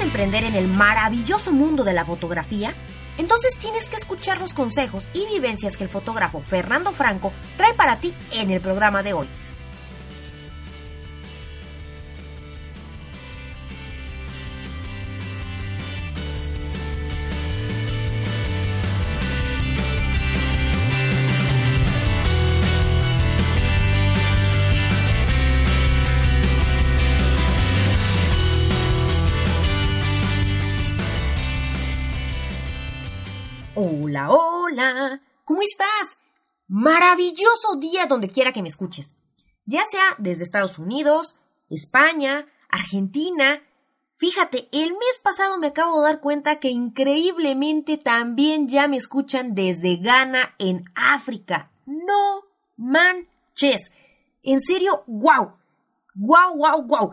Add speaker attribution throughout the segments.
Speaker 1: ¿Quieres emprender en el maravilloso mundo de la fotografía? Entonces tienes que escuchar los consejos y vivencias que el fotógrafo Fernando Franco trae para ti en el programa de hoy. Maravilloso día donde quiera que me escuches. Ya sea desde Estados Unidos, España, Argentina. Fíjate, el mes pasado me acabo de dar cuenta que increíblemente también ya me escuchan desde Ghana en África. No manches. En serio, wow. Wow, wow, wow.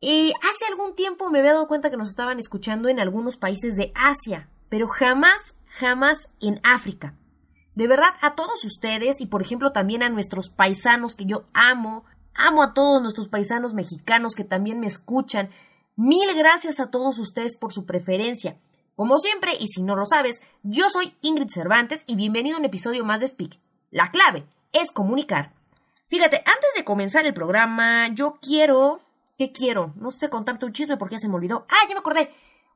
Speaker 1: Hace algún tiempo me había dado cuenta que nos estaban escuchando en algunos países de Asia, pero jamás jamás en África. De verdad, a todos ustedes y por ejemplo también a nuestros paisanos que yo amo, amo a todos nuestros paisanos mexicanos que también me escuchan, mil gracias a todos ustedes por su preferencia. Como siempre, y si no lo sabes, yo soy Ingrid Cervantes y bienvenido a un episodio más de Speak. La clave es comunicar. Fíjate, antes de comenzar el programa, yo quiero... ¿Qué quiero? No sé contarte un chisme porque ya se me olvidó. Ah, ya me acordé.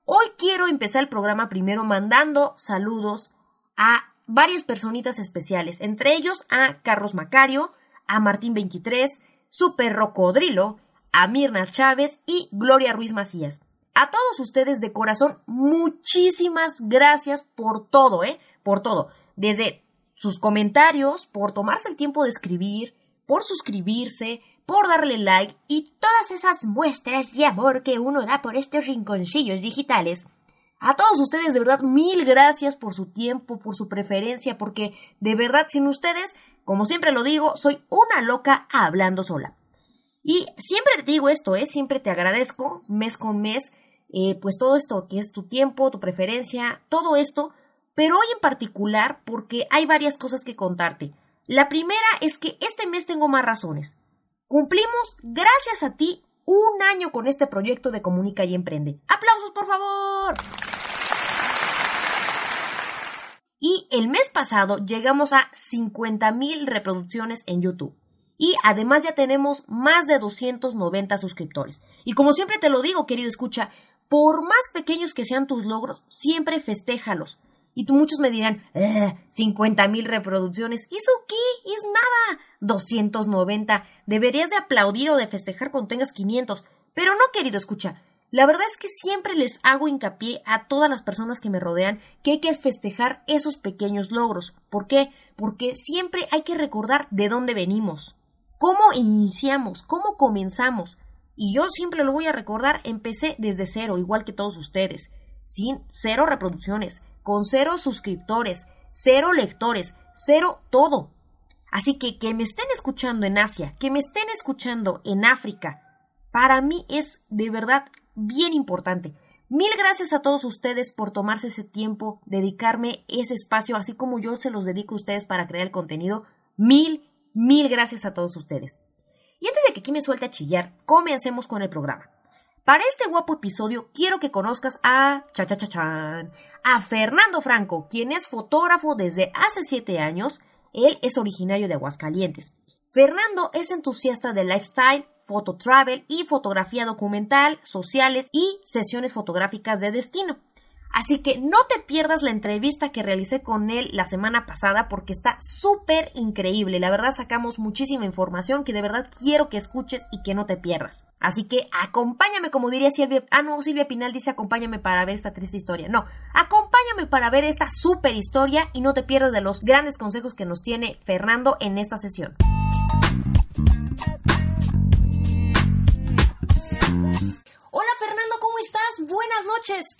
Speaker 1: Hoy quiero empezar el programa primero mandando saludos a varias personitas especiales, entre ellos a Carlos Macario, a Martín 23, Super Rocodrilo, a Mirna Chávez y Gloria Ruiz Macías. A todos ustedes de corazón, muchísimas gracias por todo, ¿eh? Por todo. Desde sus comentarios, por tomarse el tiempo de escribir, por suscribirse, por darle like y todas esas muestras de amor que uno da por estos rinconcillos digitales. A todos ustedes, de verdad, mil gracias por su tiempo, por su preferencia, porque de verdad, sin ustedes, como siempre lo digo, soy una loca hablando sola. Y siempre te digo esto, ¿eh? Siempre te agradezco, mes con mes, eh, pues todo esto que es tu tiempo, tu preferencia, todo esto, pero hoy en particular porque hay varias cosas que contarte. La primera es que este mes tengo más razones. Cumplimos, gracias a ti, un año con este proyecto de Comunica y Emprende. ¡Aplausos, por favor! Y el mes pasado llegamos a 50.000 reproducciones en YouTube. Y además ya tenemos más de 290 suscriptores. Y como siempre te lo digo, querido escucha, por más pequeños que sean tus logros, siempre festéjalos. Y tú muchos me dirán, eh, 50 mil reproducciones. ¿Eso qué? Es nada. 290. Deberías de aplaudir o de festejar cuando tengas 500. Pero no, querido, escucha. La verdad es que siempre les hago hincapié a todas las personas que me rodean que hay que festejar esos pequeños logros. ¿Por qué? Porque siempre hay que recordar de dónde venimos, cómo iniciamos, cómo comenzamos. Y yo siempre lo voy a recordar, empecé desde cero, igual que todos ustedes, sin cero reproducciones, con cero suscriptores, cero lectores, cero todo. Así que que me estén escuchando en Asia, que me estén escuchando en África, para mí es de verdad bien importante. Mil gracias a todos ustedes por tomarse ese tiempo, dedicarme ese espacio, así como yo se los dedico a ustedes para crear el contenido. Mil, mil gracias a todos ustedes. Y antes de que aquí me suelte a chillar, comencemos con el programa. Para este guapo episodio quiero que conozcas a cha cha cha a Fernando Franco, quien es fotógrafo desde hace siete años. Él es originario de Aguascalientes. Fernando es entusiasta de lifestyle, foto travel y fotografía documental, sociales y sesiones fotográficas de destino. Así que no te pierdas la entrevista que realicé con él la semana pasada porque está súper increíble. La verdad sacamos muchísima información que de verdad quiero que escuches y que no te pierdas. Así que acompáñame, como diría Silvia. Ah, no, Silvia Pinal dice acompáñame para ver esta triste historia. No, acompáñame para ver esta súper historia y no te pierdas de los grandes consejos que nos tiene Fernando en esta sesión. Hola Fernando, ¿cómo estás? Buenas noches.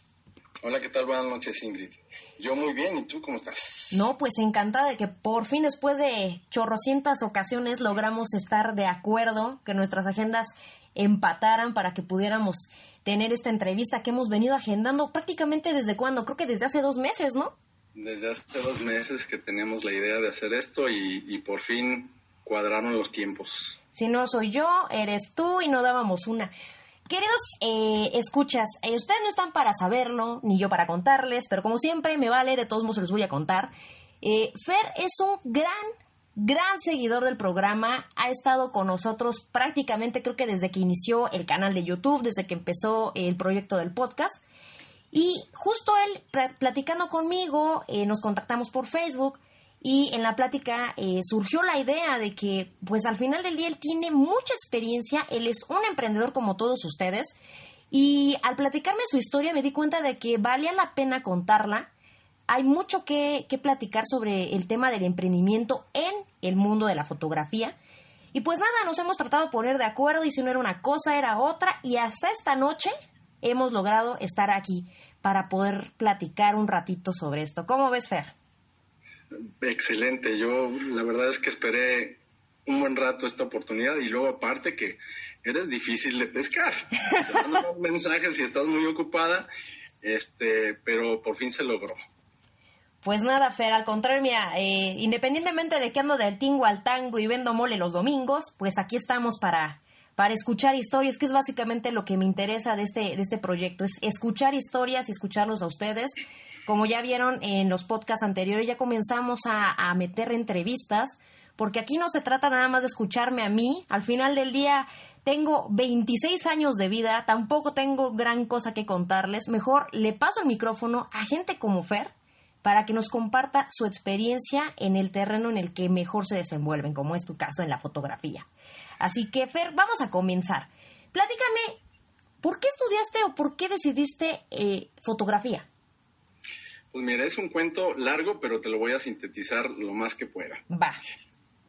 Speaker 2: Hola, ¿qué tal? Buenas noches, Ingrid. Yo muy bien, ¿y tú cómo estás?
Speaker 1: No, pues encantada de que por fin después de chorrocientas ocasiones logramos estar de acuerdo, que nuestras agendas empataran para que pudiéramos tener esta entrevista que hemos venido agendando prácticamente desde cuándo, creo que desde hace dos meses, ¿no?
Speaker 2: Desde hace dos meses que teníamos la idea de hacer esto y, y por fin cuadraron los tiempos.
Speaker 1: Si no soy yo, eres tú y no dábamos una. Queridos eh, escuchas, eh, ustedes no están para saberlo, ni yo para contarles, pero como siempre me vale, de todos modos se los voy a contar. Eh, Fer es un gran, gran seguidor del programa, ha estado con nosotros prácticamente creo que desde que inició el canal de YouTube, desde que empezó el proyecto del podcast. Y justo él platicando conmigo, nos contactamos por Facebook y en la plática eh, surgió la idea de que, pues al final del día, él tiene mucha experiencia, él es un emprendedor como todos ustedes, y al platicarme su historia me di cuenta de que valía la pena contarla. Hay mucho que, que platicar sobre el tema del emprendimiento en el mundo de la fotografía. Y pues nada, nos hemos tratado de poner de acuerdo y si no era una cosa, era otra. Y hasta esta noche hemos logrado estar aquí para poder platicar un ratito sobre esto. ¿Cómo ves, Fer?
Speaker 2: Excelente, yo la verdad es que esperé un buen rato esta oportunidad y luego aparte que eres difícil de pescar. Te mando mensajes y estás muy ocupada, este, pero por fin se logró.
Speaker 1: Pues nada, Fer, al contrario, mira, eh, independientemente de que ando del tingo al tango y vendo mole los domingos, pues aquí estamos para, para escuchar historias, que es básicamente lo que me interesa de este, de este proyecto, es escuchar historias y escucharlos a ustedes. Como ya vieron en los podcasts anteriores, ya comenzamos a, meter entrevistas, porque aquí no se trata nada más de escucharme a mí. Al final del día tengo 26 años de vida, tampoco tengo gran cosa que contarles. Mejor le paso el micrófono a gente como Fer, para que nos comparta su experiencia en el terreno en el que mejor se desenvuelven, como es tu caso en la fotografía. Así que, Fer, vamos a comenzar. Platícame, ¿por qué estudiaste o por qué decidiste eh, fotografía?
Speaker 2: Pues mira, es un cuento largo, pero te lo voy a sintetizar lo más que pueda.
Speaker 1: Va.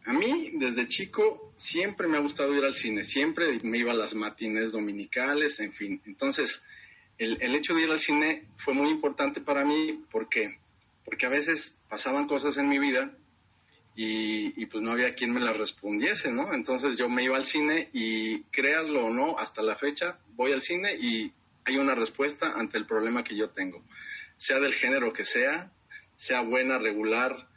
Speaker 2: A mí, desde chico, siempre me ha gustado ir al cine, siempre me iba a las matines dominicales, en fin. Entonces, el, el hecho de ir al cine fue muy importante para mí porque porque a veces pasaban cosas en mi vida y, pues no había quien me las respondiese, ¿no? Entonces yo me iba al cine y créaslo o no, hasta la fecha voy al cine y hay una respuesta ante el problema que yo tengo, sea del género que sea, sea buena, regular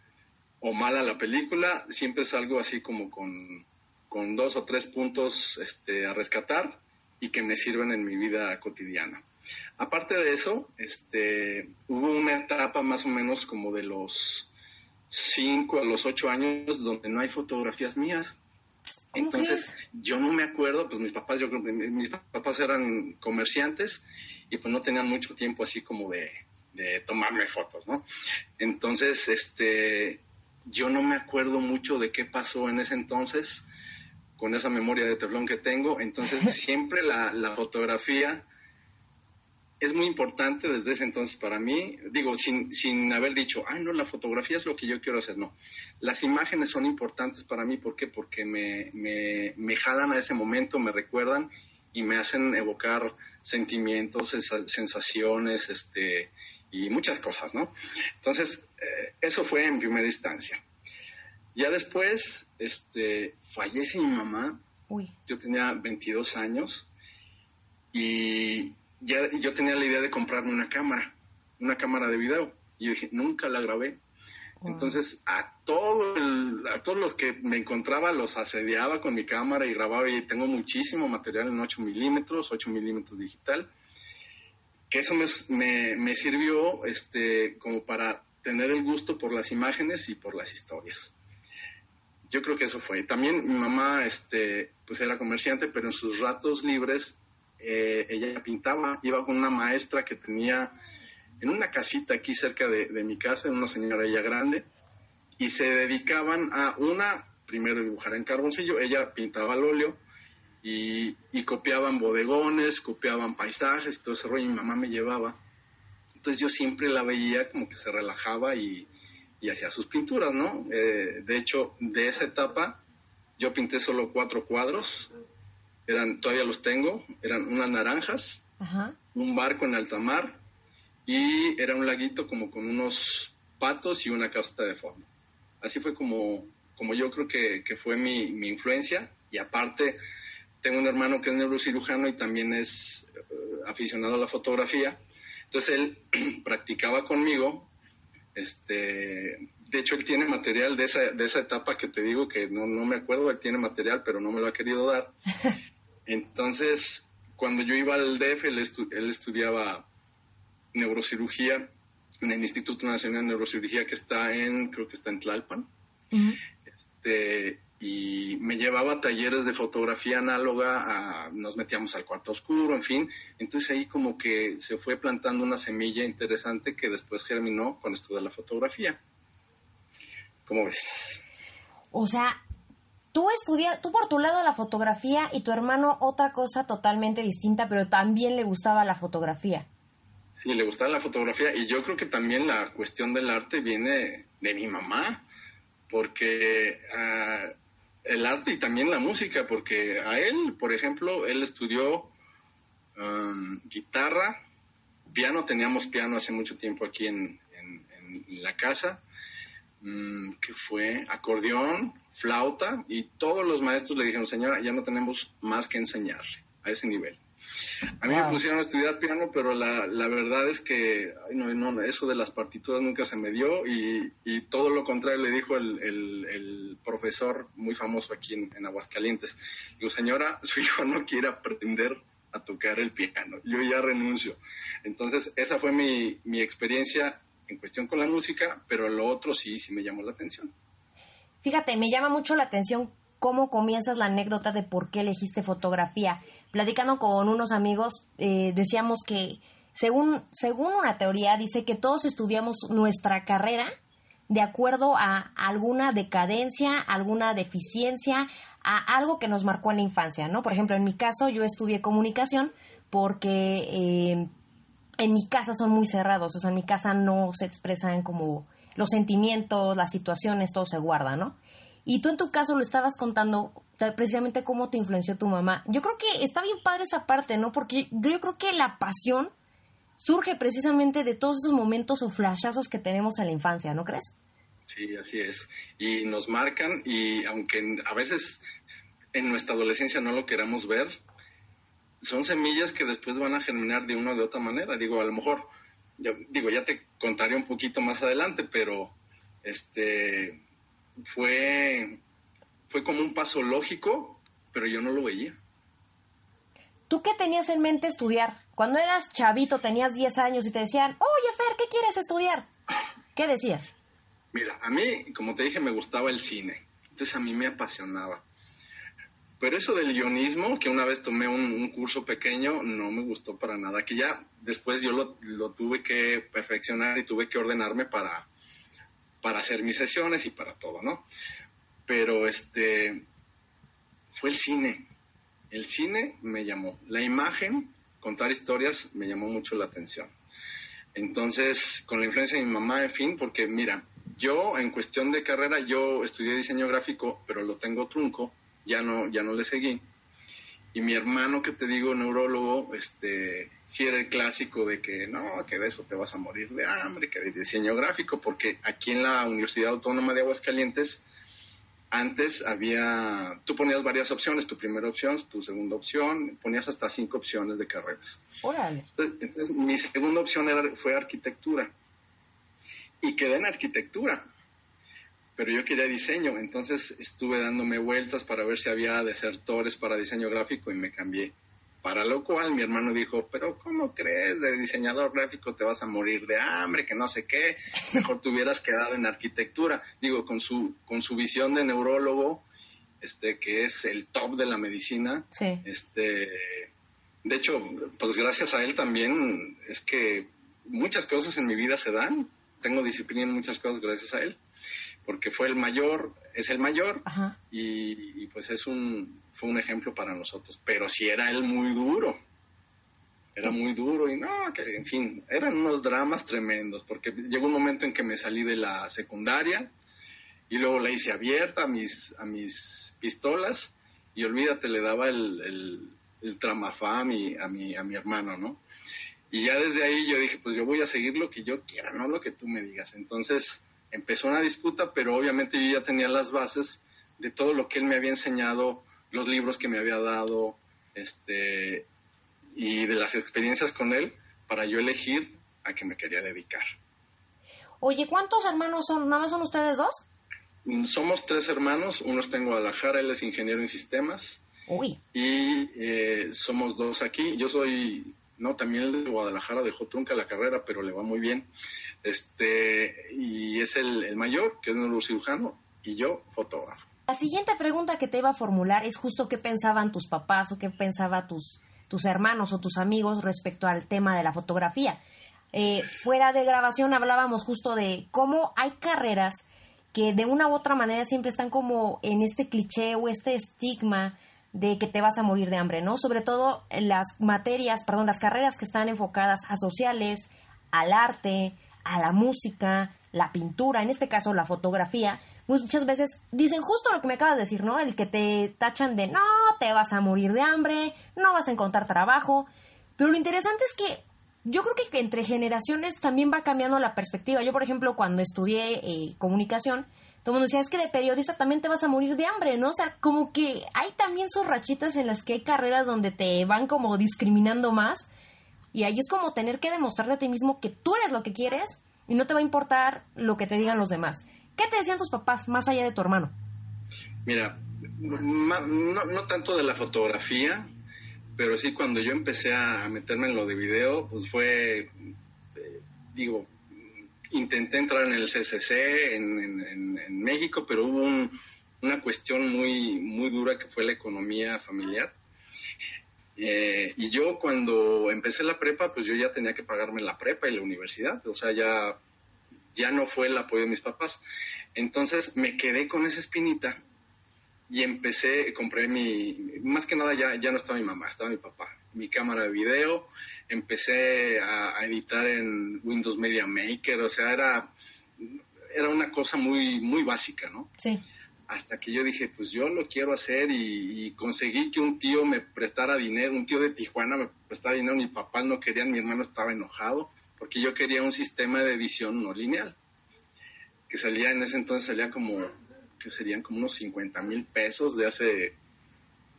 Speaker 2: o mala la película, siempre es algo así como con, con dos o tres puntos este, a rescatar y que me sirven en mi vida cotidiana. Aparte de eso, este, hubo una etapa más o menos como de los 5 a los 8 años donde no hay fotografías mías. Entonces, yo no me acuerdo, pues mis papás, yo creo que mis papás eran comerciantes y pues no tenían mucho tiempo así como de, de tomarme fotos, ¿no? Entonces, este, yo no me acuerdo mucho de qué pasó en ese entonces con esa memoria de teflón que tengo. Entonces, siempre la, la fotografía es muy importante desde ese entonces para mí, digo, sin, sin haber dicho, ay, no, la fotografía es lo que yo quiero hacer, no. Las imágenes son importantes para mí, ¿por qué? Porque me, me, me jalan a ese momento, me recuerdan y me hacen evocar sentimientos, sensaciones, este, y muchas cosas, ¿no? Entonces, eh, eso fue en primera instancia. Ya después, este, fallece mi mamá.
Speaker 1: Uy.
Speaker 2: Yo tenía 22 años y ya yo tenía la idea de comprarme una cámara, una cámara de video. Y yo dije, nunca la grabé. Entonces, a, todo a todos los que me encontraba los asediaba con mi cámara y grababa. Y tengo muchísimo material en 8 milímetros, 8 milímetros digital. Que eso me, me, sirvió este, como para tener el gusto por las imágenes y por las historias. Yo creo que eso fue. También mi mamá este, pues era comerciante, pero en sus ratos libres eh, ella pintaba, iba con una maestra que tenía en una casita aquí cerca de, mi casa, una señora ella grande, y se dedicaban a una, primero dibujar en carboncillo, ella pintaba al óleo y, copiaban bodegones, copiaban paisajes y todo ese rollo, y mi mamá me llevaba. Entonces yo siempre la veía como que se relajaba y, hacía sus pinturas, ¿no? Eh, de hecho, de esa etapa yo pinté solo cuatro cuadros, eran, todavía los tengo, eran unas naranjas, un barco en alta mar y era un laguito como con unos patos y una casa de fondo. Así fue como, como yo creo que, fue mi, influencia y aparte tengo un hermano que es neurocirujano y también es eh, aficionado a la fotografía. Entonces él practicaba conmigo, este, de hecho él tiene material de esa, de esa etapa que te digo que no, no me acuerdo, él tiene material pero no me lo ha querido dar. Entonces, cuando yo iba al DF, él, estudiaba neurocirugía en el Instituto Nacional de Neurocirugía que está en, creo que está en Tlalpan. este, y me llevaba a talleres de fotografía análoga, nos metíamos al cuarto oscuro, en fin. Entonces ahí como que se fue plantando una semilla interesante que después germinó con esto de la fotografía. ¿Cómo ves?
Speaker 1: O sea, tú estudias, tú por tu lado la fotografía y tu hermano otra cosa totalmente distinta, pero también le gustaba la fotografía.
Speaker 2: Sí, le gustaba la fotografía y yo creo que también la cuestión del arte viene de mi mamá, porque uh, el arte y también la música, porque a él, por ejemplo, él estudió um, guitarra, piano, teníamos piano hace mucho tiempo aquí en, la casa, um, que fue acordeón, flauta, y todos los maestros le dijeron, señora, ya no tenemos más que enseñarle a ese nivel. A mí me pusieron a estudiar piano, pero la, la verdad es que no, no, eso de las partituras nunca se me dio y, y todo lo contrario le dijo el, el, profesor muy famoso aquí en, Aguascalientes. Digo, señora, su hijo no quiere aprender a tocar el piano, yo ya renuncio. Entonces, esa fue mi, mi experiencia en cuestión con la música, pero lo otro sí, sí me llamó la atención.
Speaker 1: Fíjate, me llama mucho la atención cómo comienzas la anécdota de por qué elegiste fotografía. Platicando con unos amigos, eh, decíamos que según, según una teoría dice que todos estudiamos nuestra carrera de acuerdo a alguna decadencia, alguna deficiencia, a algo que nos marcó en la infancia, ¿no? Por ejemplo, en mi caso yo estudié comunicación porque eh, en mi casa son muy cerrados, o sea, en mi casa no se expresan como los sentimientos, las situaciones, todo se guarda, ¿no? Y tú en tu caso lo estabas contando precisamente cómo te influenció tu mamá. Yo creo que está bien padre esa parte, ¿no? Porque yo creo que la pasión surge precisamente de todos esos momentos o flashazos que tenemos en la infancia, ¿no crees?
Speaker 2: Sí, así es. Y nos marcan y aunque a veces en nuestra adolescencia no lo queramos ver, son semillas que después van a germinar de una o de otra manera. Digo, a lo mejor, yo, digo, ya te contaré un poquito más adelante, pero este fue, fue como un paso lógico, pero yo no lo veía.
Speaker 1: ¿Tú qué tenías en mente estudiar? Cuando eras chavito, tenías 10 años y te decían, oye Fer, ¿qué quieres estudiar? ¿Qué decías?
Speaker 2: Mira, a mí, como te dije, me gustaba el cine. Entonces a mí me apasionaba. Pero eso del guionismo, que una vez tomé un, curso pequeño, no me gustó para nada. Que ya después yo lo, lo, tuve que perfeccionar y tuve que ordenarme para, para hacer mis sesiones y para todo, ¿no? Pero este fue el cine. El cine me llamó. La imagen, contar historias, me llamó mucho la atención. Entonces, con la influencia de mi mamá, en fin, porque mira, yo en cuestión de carrera, yo estudié diseño gráfico, pero lo tengo trunco, ya no, ya no le seguí. Y mi hermano, que te digo, neurólogo, este, sí era el clásico de que no, que de eso te vas a morir de hambre, que de diseño gráfico, porque aquí en la Universidad Autónoma de Aguascalientes, antes había, tú ponías varias opciones, tu primera opción, tu segunda opción, ponías hasta cinco opciones de carreras.
Speaker 1: Órale.
Speaker 2: Entonces, mi segunda opción era, fue arquitectura. Y quedé en arquitectura pero yo quería diseño, entonces estuve dándome vueltas para ver si había desertores para diseño gráfico y me cambié. Para lo cual mi hermano dijo, pero ¿cómo crees? De diseñador gráfico te vas a morir de hambre, que no sé qué, mejor te hubieras quedado en arquitectura. Digo, con su, con su visión de neurólogo, este, que es el top de la medicina, este, de hecho, pues gracias a él también es que muchas cosas en mi vida se dan, tengo disciplina en muchas cosas gracias a él porque fue el mayor, es el mayor y, pues es un, fue un ejemplo para nosotros. Pero sí era él muy duro, era muy duro y no, que en fin, eran unos dramas tremendos, porque llegó un momento en que me salí de la secundaria y luego la hice abierta a mis, a mis pistolas y olvídate, le daba el, el, el tramafá a mi, a, mi, a mi hermano, ¿no? Y ya desde ahí yo dije, pues yo voy a seguir lo que yo quiera, no lo que tú me digas. Entonces, empezó una disputa, pero obviamente yo ya tenía las bases de todo lo que él me había enseñado, los libros que me había dado, este, y de las experiencias con él, para yo elegir a qué me quería dedicar.
Speaker 1: Oye, ¿cuántos hermanos son? ¿Nada más son ustedes dos?
Speaker 2: Mm, somos tres hermanos, uno está en Guadalajara, él es ingeniero en sistemas,
Speaker 1: Uy.
Speaker 2: Y eh, somos dos aquí. Yo soy, no, también el de Guadalajara dejó trunca la carrera, pero le va muy bien. Este, y es el, el mayor, que es neurocirujano, y yo, fotógrafo.
Speaker 1: La siguiente pregunta que te iba a formular es justo qué pensaban tus papás o qué pensaban tus, tus hermanos o tus amigos respecto al tema de la fotografía. Eh, fuera de grabación hablábamos justo de cómo hay carreras que de una u otra manera siempre están como en este cliché o este estigma de que te vas a morir de hambre, ¿no? Sobre todo las materias, perdón, las carreras que están enfocadas a sociales, al arte, a la música, la pintura, en este caso la fotografía, muchas veces dicen justo lo que me acabas de decir, ¿no? El que te tachan de no, te vas a morir de hambre, no vas a encontrar trabajo. Pero lo interesante es que yo creo que entre generaciones también va cambiando la perspectiva. Yo, por ejemplo, cuando estudié eh, comunicación, todo el mundo decía, es que de periodista también te vas a morir de hambre, ¿no? O sea, como que hay también sus rachitas en las que hay carreras donde te van como discriminando más. Y ahí es como tener que demostrarte a ti mismo que tú eres lo que quieres y no te va a importar lo que te digan los demás. ¿Qué te decían tus papás más allá de tu hermano?
Speaker 2: Mira, no, tanto de la fotografía, pero sí cuando yo empecé a meterme en lo de video, pues fue, eh, digo, intenté entrar en el CCC en, México, pero hubo una cuestión muy, muy dura que fue la economía familiar. Eh, y yo cuando empecé la prepa, pues yo ya tenía que pagarme la prepa y la universidad, o sea, ya ya no fue el apoyo de mis papás. Entonces me quedé con esa espinita y empecé, compré mi, más que nada ya, ya no estaba mi mamá, estaba mi papá, mi cámara de video, empecé a, editar en Windows Media Maker, o sea, era, era una cosa muy, muy básica, ¿no?
Speaker 1: Sí.
Speaker 2: Hasta que yo dije, pues yo lo quiero hacer y, y, conseguí que un tío me prestara dinero, un tío de Tijuana me prestara dinero, mi papá no quería, mi hermano estaba enojado porque yo quería un sistema de edición no lineal, que salía en ese entonces, salía como, que serían como unos 50 mil pesos de hace,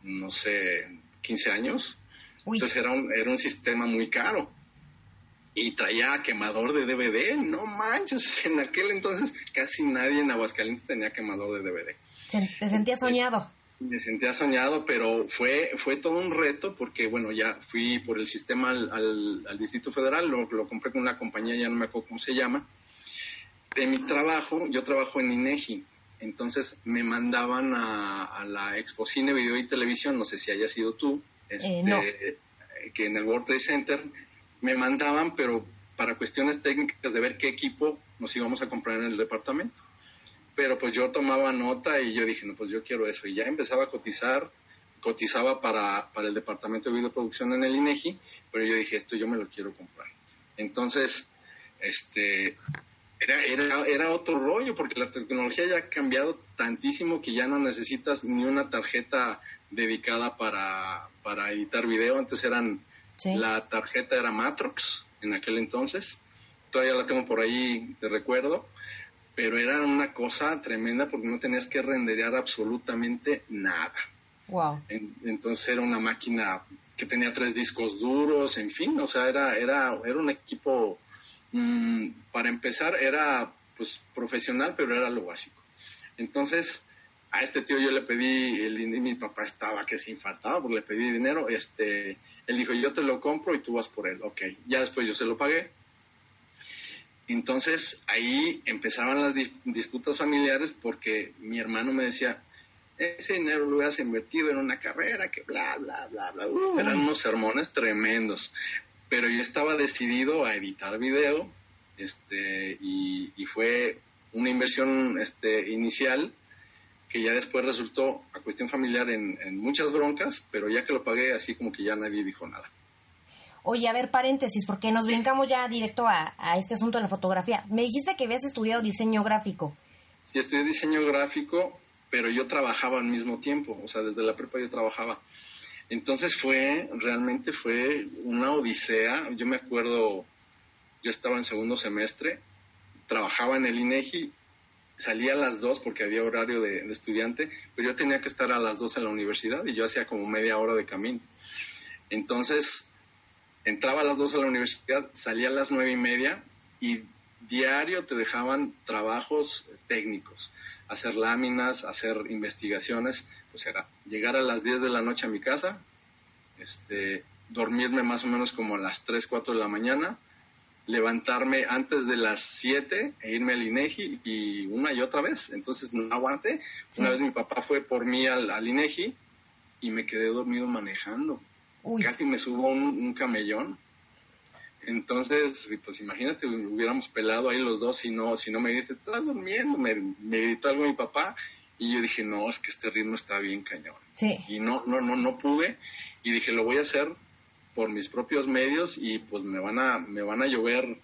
Speaker 2: no sé, 15 años. Entonces era un, era un sistema muy caro. Y traía quemador de DVD, no manches, en aquel entonces casi nadie en Aguascalientes tenía quemador de DVD.
Speaker 1: Te sentías soñado
Speaker 2: me sentía soñado, pero fue, fue todo un reto porque, bueno, ya fui por el sistema al, al, Distrito Federal, lo, lo, compré con una compañía, ya no me acuerdo cómo se llama. De mi trabajo, yo trabajo en INEGI, entonces me mandaban a, a la Cine Video y Televisión, no sé si haya sido tú, este, que en el World Trade Center me mandaban, pero para cuestiones técnicas de ver qué equipo nos íbamos a comprar en el departamento pero pues yo tomaba nota y yo dije, no, pues yo quiero eso. Y ya empezaba a cotizar, cotizaba para, para el departamento de videoproducción en el INEGI, pero yo dije, esto yo me lo quiero comprar. Entonces, este, era, era, era otro rollo, porque la tecnología ya ha cambiado tantísimo que ya no necesitas ni una tarjeta dedicada para, para editar video. Antes eran, la tarjeta era Matrox en aquel entonces. Todavía la tengo por ahí de recuerdo pero era una cosa tremenda porque no tenías que renderear absolutamente nada.
Speaker 1: Wow.
Speaker 2: entonces era una máquina que tenía tres discos duros, en fin, o sea, era, era, era un equipo, mm, para empezar, era pues profesional, pero era lo básico. Entonces, a este tío yo le pedí, el, mi papá estaba que se infartaba porque le pedí dinero, este, él dijo, yo te lo compro y tú vas por él, ok, ya después yo se lo pagué, entonces ahí empezaban las disputas familiares porque mi hermano me decía, ese dinero lo hubieras invertido en una carrera, que bla, bla, bla, bla. eran unos sermones tremendos. Pero yo estaba decidido a editar video este, y, fue una inversión este, inicial que ya después resultó a cuestión familiar en, en muchas broncas, pero ya que lo pagué así como que ya nadie dijo nada.
Speaker 1: Oye, a ver, paréntesis, porque nos brincamos ya directo a, este asunto de la fotografía. Me dijiste que habías estudiado diseño gráfico.
Speaker 2: Sí, estudié diseño gráfico, pero yo trabajaba al mismo tiempo, o sea, desde la prepa yo trabajaba. Entonces fue, realmente fue una odisea. Yo me acuerdo, yo estaba en segundo semestre, trabajaba en el INEGI, salía a las dos porque había horario de, estudiante, pero yo tenía que estar a las dos en la universidad y yo hacía como media hora de camino. Entonces, entraba a las dos a la universidad, salía a las nueve y media y diario te dejaban trabajos técnicos, hacer láminas, hacer investigaciones, o sea, llegar a las 10 de la noche a mi casa, este, dormirme más o menos como a las 3, 4 de la mañana, levantarme antes de las 7 e irme al INEGI y una y otra vez. Entonces no aguanté. Una vez mi papá fue por mí al, al INEGI y me quedé dormido manejando. Casi me subo un, un, camellón. Entonces, pues imagínate, hubiéramos pelado ahí los dos si no, si no me dijiste, estás durmiendo, me, me gritó algo mi papá y yo dije, no, es que este ritmo está bien cañón.
Speaker 1: Sí.
Speaker 2: Y no, no, no, no pude y dije, lo voy a hacer por mis propios medios y pues me van a, me van a llover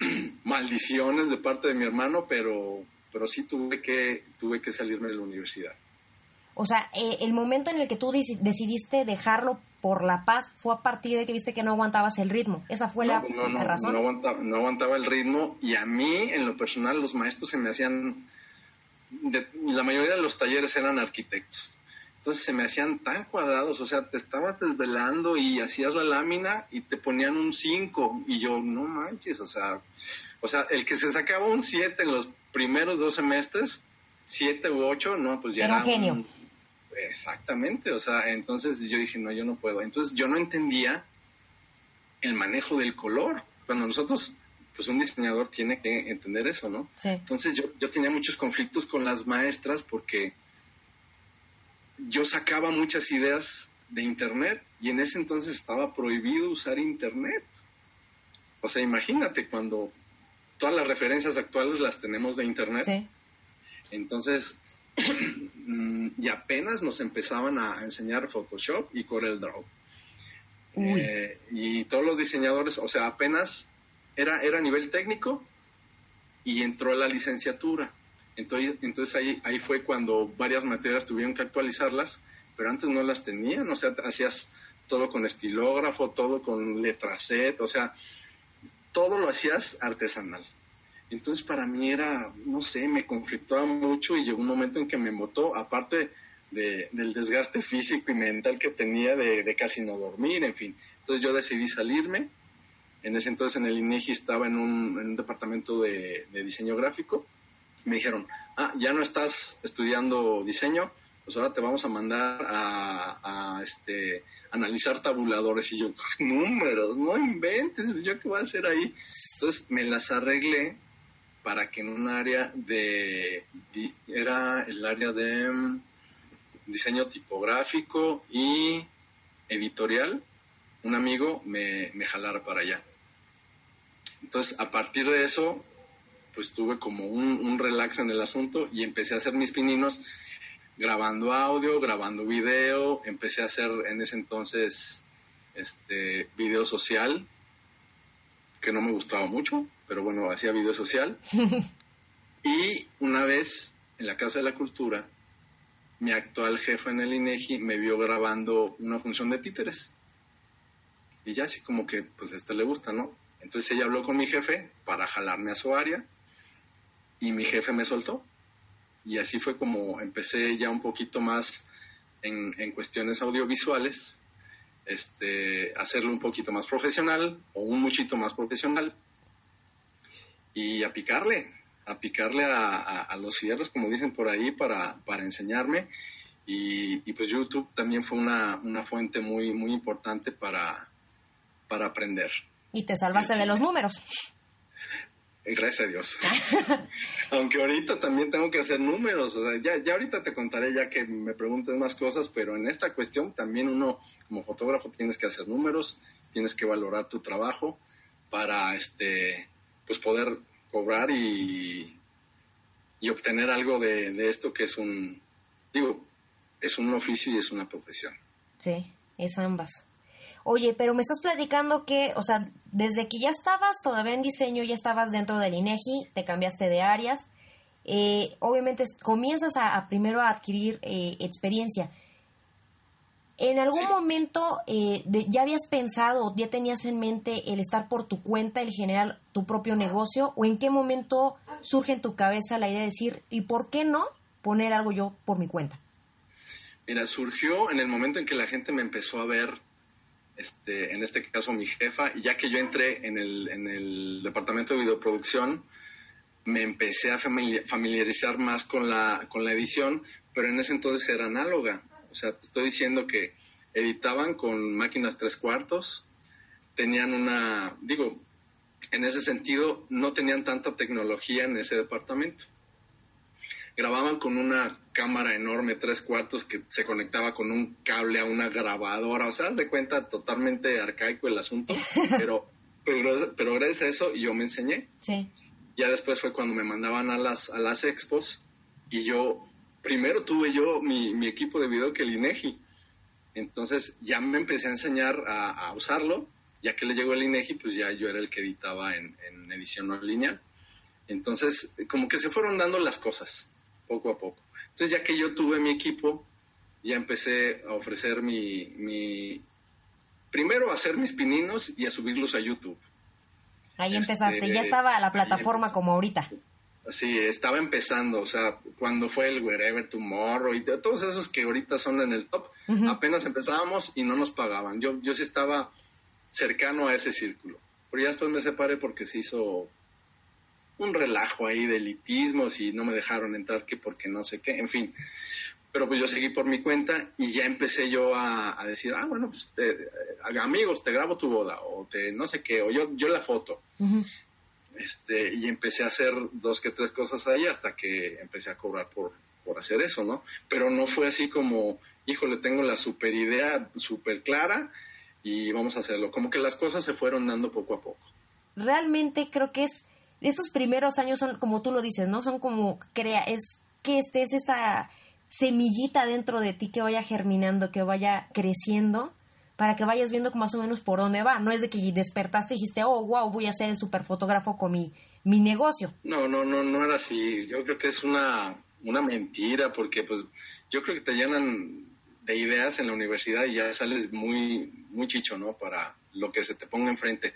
Speaker 2: maldiciones de parte de mi hermano, pero, pero sí tuve que, tuve que salirme de la universidad.
Speaker 1: O sea, eh, el momento en el que tú decidiste dejarlo por la paz fue a partir de que viste que no aguantabas el ritmo. Esa fue la,
Speaker 2: no, no,
Speaker 1: razón.
Speaker 2: No aguantaba, no aguantaba el ritmo y a mí, en lo personal, los maestros se me hacían... la mayoría de los talleres eran arquitectos. Entonces se me hacían tan cuadrados, o sea, te estabas desvelando y hacías la lámina y te ponían un 5 y yo, no manches, o sea, o sea, el que se sacaba un 7 en los primeros dos semestres, 7 u 8, no, pues ya
Speaker 1: era, un genio.
Speaker 2: Exactamente, o sea, entonces yo dije, no, yo no puedo. Entonces yo no entendía el manejo del color. Cuando nosotros, pues un diseñador tiene que entender eso, ¿no?
Speaker 1: Sí.
Speaker 2: Entonces yo, yo tenía muchos conflictos con las maestras porque yo sacaba muchas ideas de Internet y en ese entonces estaba prohibido usar Internet. O sea, imagínate cuando todas las referencias actuales las tenemos de Internet.
Speaker 1: Sí.
Speaker 2: Entonces, y apenas nos empezaban a enseñar Photoshop y Corel Draw. Eh, y todos los diseñadores, o sea, apenas era, era a nivel técnico y entró la licenciatura. Entonces, entonces ahí, ahí fue cuando varias materias tuvieron que actualizarlas, pero antes no las tenían, o sea, hacías todo con estilógrafo, todo con letra Z, o sea, todo lo hacías artesanal. Entonces para mí era, no sé, me conflictaba mucho y llegó un momento en que me botó, aparte de, del desgaste físico y mental que tenía de, de, casi no dormir, en fin. Entonces yo decidí salirme. En ese entonces en el INEGI estaba en un, en un departamento de, de diseño gráfico me dijeron, ah, ya no estás estudiando diseño, pues ahora te vamos a mandar a, a este, analizar tabuladores. Y yo, números, no inventes, ¿yo qué voy a hacer ahí? Entonces me las arreglé para que en un área de, era el área de mm, diseño tipográfico y editorial, un amigo me, me jalara para allá. Entonces, a partir de eso, pues tuve como un, relax en el asunto y empecé a hacer mis pininos grabando audio, grabando video, empecé a hacer en ese entonces este video social, que no me gustaba mucho, pero bueno, hacía video social. y una vez en la Casa de la Cultura, mi actual jefa en el INEGI me vio grabando una función de títeres. Y ya así como que, pues a este le gusta, ¿no? Entonces ella habló con mi jefe para jalarme a su área y mi jefe me soltó. Y así fue como empecé ya un poquito más en, en cuestiones audiovisuales, este, hacerlo un poquito más profesional o un muchito más profesional y a picarle, a picarle a, a, los fierros, como dicen por ahí, para, para enseñarme. Y, y, pues YouTube también fue una, una fuente muy, muy importante para, para aprender.
Speaker 1: Y te salvaste sí, de los números.
Speaker 2: Gracias a Dios. Aunque ahorita también tengo que hacer números, o sea, ya, ya ahorita te contaré ya que me pregunten más cosas, pero en esta cuestión también uno como fotógrafo tienes que hacer números, tienes que valorar tu trabajo para este pues poder cobrar y, y obtener algo de, de esto que es un digo, es un oficio y es una profesión.
Speaker 1: Sí, es ambas. Oye, pero me estás platicando que, o sea, desde que ya estabas todavía en diseño, ya estabas dentro del INEGI, te cambiaste de áreas, eh, obviamente comienzas a, a, primero a adquirir eh, experiencia. ¿En algún momento eh, de, ya habías pensado, ya tenías en mente el estar por tu cuenta, el generar tu propio negocio? ¿O en qué momento surge en tu cabeza la idea de decir, ¿y por qué no poner algo yo por mi cuenta?
Speaker 2: Mira, surgió en el momento en que la gente me empezó a ver este, en este caso mi jefa, y ya que yo entré en el, en el departamento de videoproducción, me empecé a familiarizar más con la, con la edición, pero en ese entonces era análoga. O sea, te estoy diciendo que editaban con máquinas tres cuartos, tenían una, digo, en ese sentido no tenían tanta tecnología en ese departamento. Grababan con una cámara enorme, tres cuartos, que se conectaba con un cable a una grabadora. O sea, de cuenta totalmente arcaico el asunto, pero, pero, pero gracias a eso yo me enseñé.
Speaker 1: Sí.
Speaker 2: Ya después fue cuando me mandaban a las, a las expos y yo, primero tuve yo mi, mi equipo de video que el INEGI. Entonces ya me empecé a enseñar a, a usarlo ya que le llegó el INEGI, pues ya yo era el que editaba en, edición no lineal. Entonces, como que se fueron dando las cosas, poco a poco. Entonces, ya que yo tuve mi equipo, ya empecé a ofrecer mi, primero a hacer mis pininos y a subirlos a YouTube.
Speaker 1: Ahí empezaste, ya este, estaba la plataforma como ahorita.
Speaker 2: Sí, estaba empezando, o sea, cuando fue el Wherever Tomorrow y todos esos que ahorita son en el top, apenas empezábamos y no nos pagaban. Yo, yo sí estaba cercano a ese círculo. Pero ya después me separé porque se hizo un relajo ahí de elitismos y no me dejaron entrar que porque no sé qué, en fin. Pero pues yo seguí por mi cuenta y ya empecé yo a, decir, ah, bueno, pues te, amigos, te grabo tu boda o te no sé qué, o yo, yo la foto. Este, y empecé a hacer dos que tres cosas ahí hasta que empecé a cobrar por, por hacer eso, ¿no? Pero no fue así como, híjole, tengo la super idea súper clara y vamos a hacerlo. Como que las cosas se fueron dando poco a poco.
Speaker 1: Realmente creo que es, estos primeros años son, como tú lo dices, ¿no? Son como, crea, es que este es esta semillita dentro de ti que vaya germinando, que vaya creciendo, para que vayas viendo más o menos por dónde va. No es de que despertaste y dijiste, oh, wow, voy a ser el superfotógrafo con mi, mi negocio.
Speaker 2: No, no, no, no era así. Yo creo que es una, una mentira, porque pues yo creo que te llenan de ideas en la universidad y ya sales muy, muy chicho, ¿no? Para lo que se te ponga enfrente.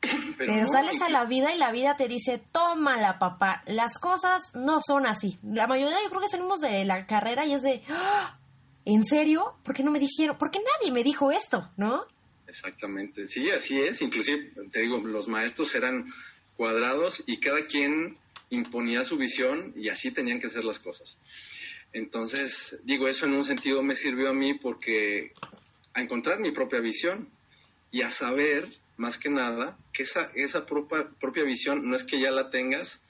Speaker 1: Pero, sales a la vida y la vida te dice, tómala papá, las cosas no son así. La mayoría yo creo que salimos de la carrera y es de, ¡Ah! ¿En serio? ¿Por qué no me dijeron? ¿Por qué nadie me dijo esto? ¿No?
Speaker 2: Exactamente, sí, así es. Inclusive, te digo, los maestros eran cuadrados y cada quien imponía su visión y así tenían que ser las cosas. Entonces, digo, eso en un sentido me sirvió a mí porque a encontrar mi propia visión y a saber, más que nada, que esa, esa propia, propia visión no es que ya la tengas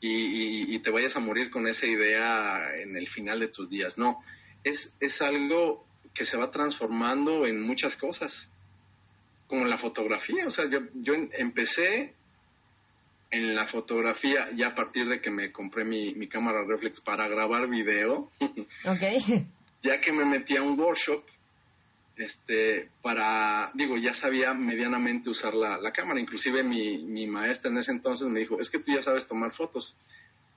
Speaker 2: y, te vayas a morir con esa idea en el final de tus días, no, es, es algo que se va transformando en muchas cosas, como la fotografía, o sea, yo, yo empecé en la fotografía ya a partir de que me compré mi, mi cámara reflex para grabar video.
Speaker 1: Ok.
Speaker 2: ya que me metí a un workshop, este, para, digo, ya sabía medianamente usar la, la cámara. Inclusive mi, mi, maestra en ese entonces me dijo, es que tú ya sabes tomar fotos.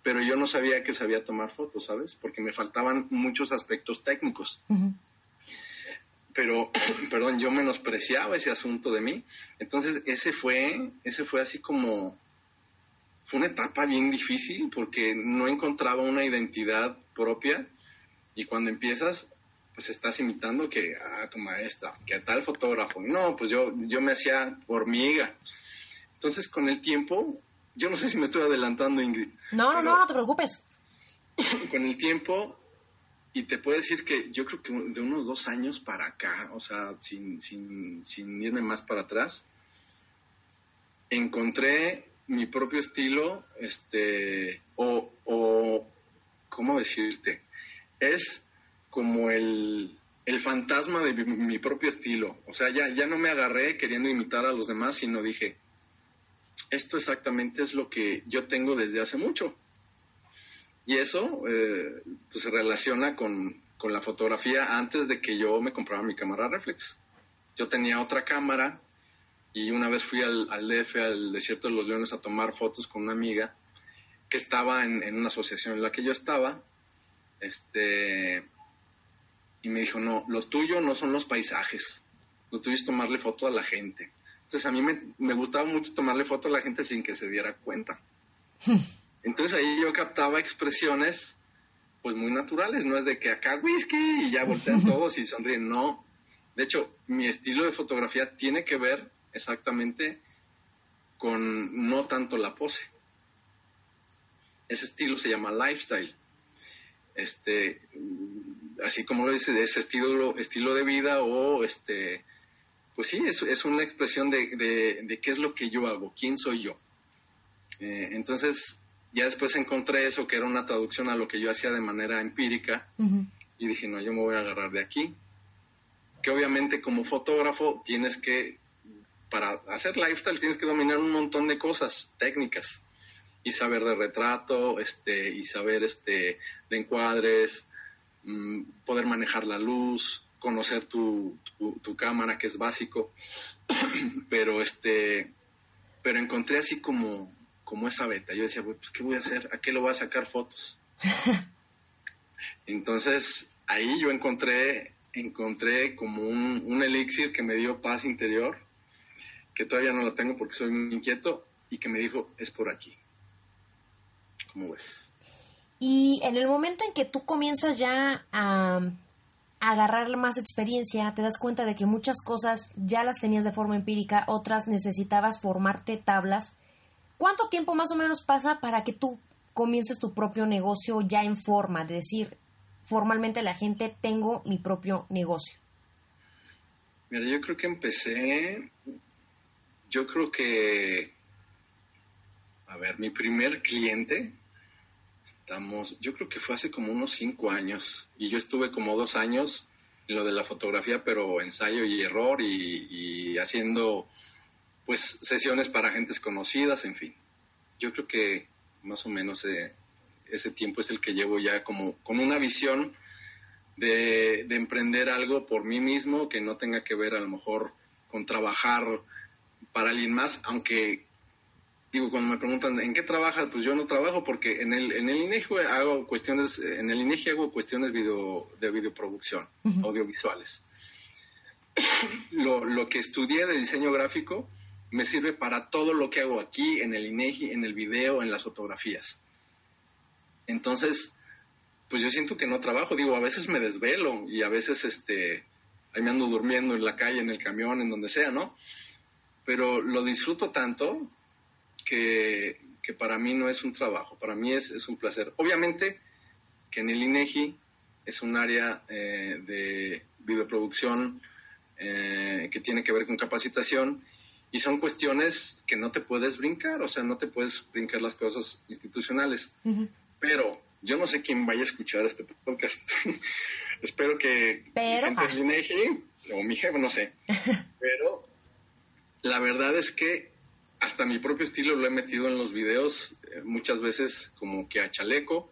Speaker 2: Pero yo no sabía que sabía tomar fotos, ¿sabes? Porque me faltaban muchos aspectos técnicos. Pero, perdón, yo menospreciaba ese asunto de mí. Entonces, ese fue, ese fue así como, fue una etapa bien difícil porque no encontraba una identidad propia y cuando empiezas, pues estás imitando que a tu maestra, que a tal fotógrafo. No, pues yo, yo me hacía hormiga. Entonces, con el tiempo, yo no sé si me estoy adelantando, Ingrid.
Speaker 1: No, no, no, no te preocupes.
Speaker 2: Con el tiempo, y te puedo decir que yo creo que de unos dos años para acá, o sea, sin, sin, sin irme más para atrás, encontré mi propio estilo, este, o, o, ¿cómo decirte? Es como el, el fantasma de mi, propio estilo. O sea, ya, ya no me agarré queriendo imitar a los demás, sino dije, esto exactamente es lo que yo tengo desde hace mucho. Y eso eh, pues se relaciona con, con la fotografía antes de que yo me comprara mi cámara reflex. Yo tenía otra cámara y una vez fui al, al DF, al Desierto de los Leones, a tomar fotos con una amiga que estaba en, una asociación en la que yo estaba. Este, y me dijo, no, lo tuyo no son los paisajes, lo tuyo es tomarle foto a la gente. Entonces a mí me, me gustaba mucho tomarle foto a la gente sin que se diera cuenta. Entonces ahí yo captaba expresiones pues muy naturales, no es de que acá whisky y ya voltean todos y sonríen, no, De hecho, mi estilo de fotografía tiene que ver exactamente con no tanto la pose. Ese estilo se llama lifestyle. Este, así como lo dice, ese estilo, estilo de vida o este, pues sí, es, es una expresión de, de, qué es lo que yo hago, quién soy yo. Eh, entonces, ya después encontré eso que era una traducción a lo que yo hacía de manera empírica y dije, no, yo me voy a agarrar de aquí. Que obviamente como fotógrafo tienes que, para hacer lifestyle, tienes que dominar un montón de cosas técnicas y saber de retrato, este, y saber este, de encuadres, mm, poder manejar la luz, conocer tu, tu, cámara, que es básico, pero este, pero encontré así como, como esa beta. Yo decía, pues, ¿qué voy a hacer? ¿A qué lo voy a sacar fotos? Entonces, ahí yo encontré, encontré como un, un elixir que me dio paz interior, que todavía no lo tengo porque soy muy inquieto, y que me dijo, es por aquí. ¿Cómo ves?
Speaker 1: Y en el momento en que tú comienzas ya a agarrar más experiencia, te das cuenta de que muchas cosas ya las tenías de forma empírica, otras necesitabas formarte tablas. ¿Cuánto tiempo más o menos pasa para que tú comiences tu propio negocio ya en forma, de decir formalmente la gente tengo mi propio negocio?
Speaker 2: Mira, yo creo que empecé, yo creo que, a ver, mi primer cliente Estamos, yo creo que fue hace como unos cinco años y yo estuve como dos años en lo de la fotografía, pero ensayo y error y, haciendo pues sesiones para gentes conocidas, en fin. Yo creo que más o menos eh, ese tiempo es el que llevo ya como con una visión de, de, emprender algo por mí mismo que no tenga que ver a lo mejor con trabajar para alguien más, aunque digo, cuando me preguntan en qué trabajas, pues yo no trabajo porque en el, en el INEGI hago cuestiones, en el INEGI hago cuestiones video, de videoproducción, audiovisuales. lo, lo que estudié de diseño gráfico me sirve para todo lo que hago aquí, en el INEGI, en el video, en las fotografías. Entonces, pues yo siento que no trabajo, digo, a veces me desvelo y a veces este, ahí me ando durmiendo en la calle, en el camión, en donde sea, ¿no? Pero lo disfruto tanto que, para mí no es un trabajo, para mí es, es un placer. Obviamente que en el INEGI es un área eh, de videoproducción eh, que tiene que ver con capacitación y son cuestiones que no te puedes brincar, o sea, no te puedes brincar las cosas institucionales. Pero yo no sé quién vaya a escuchar este podcast. Espero que
Speaker 1: Pero,
Speaker 2: gente del INEGI o mi jefe, no sé. Pero la verdad es que hasta mi propio estilo lo he metido en los videos eh, muchas veces como que a chaleco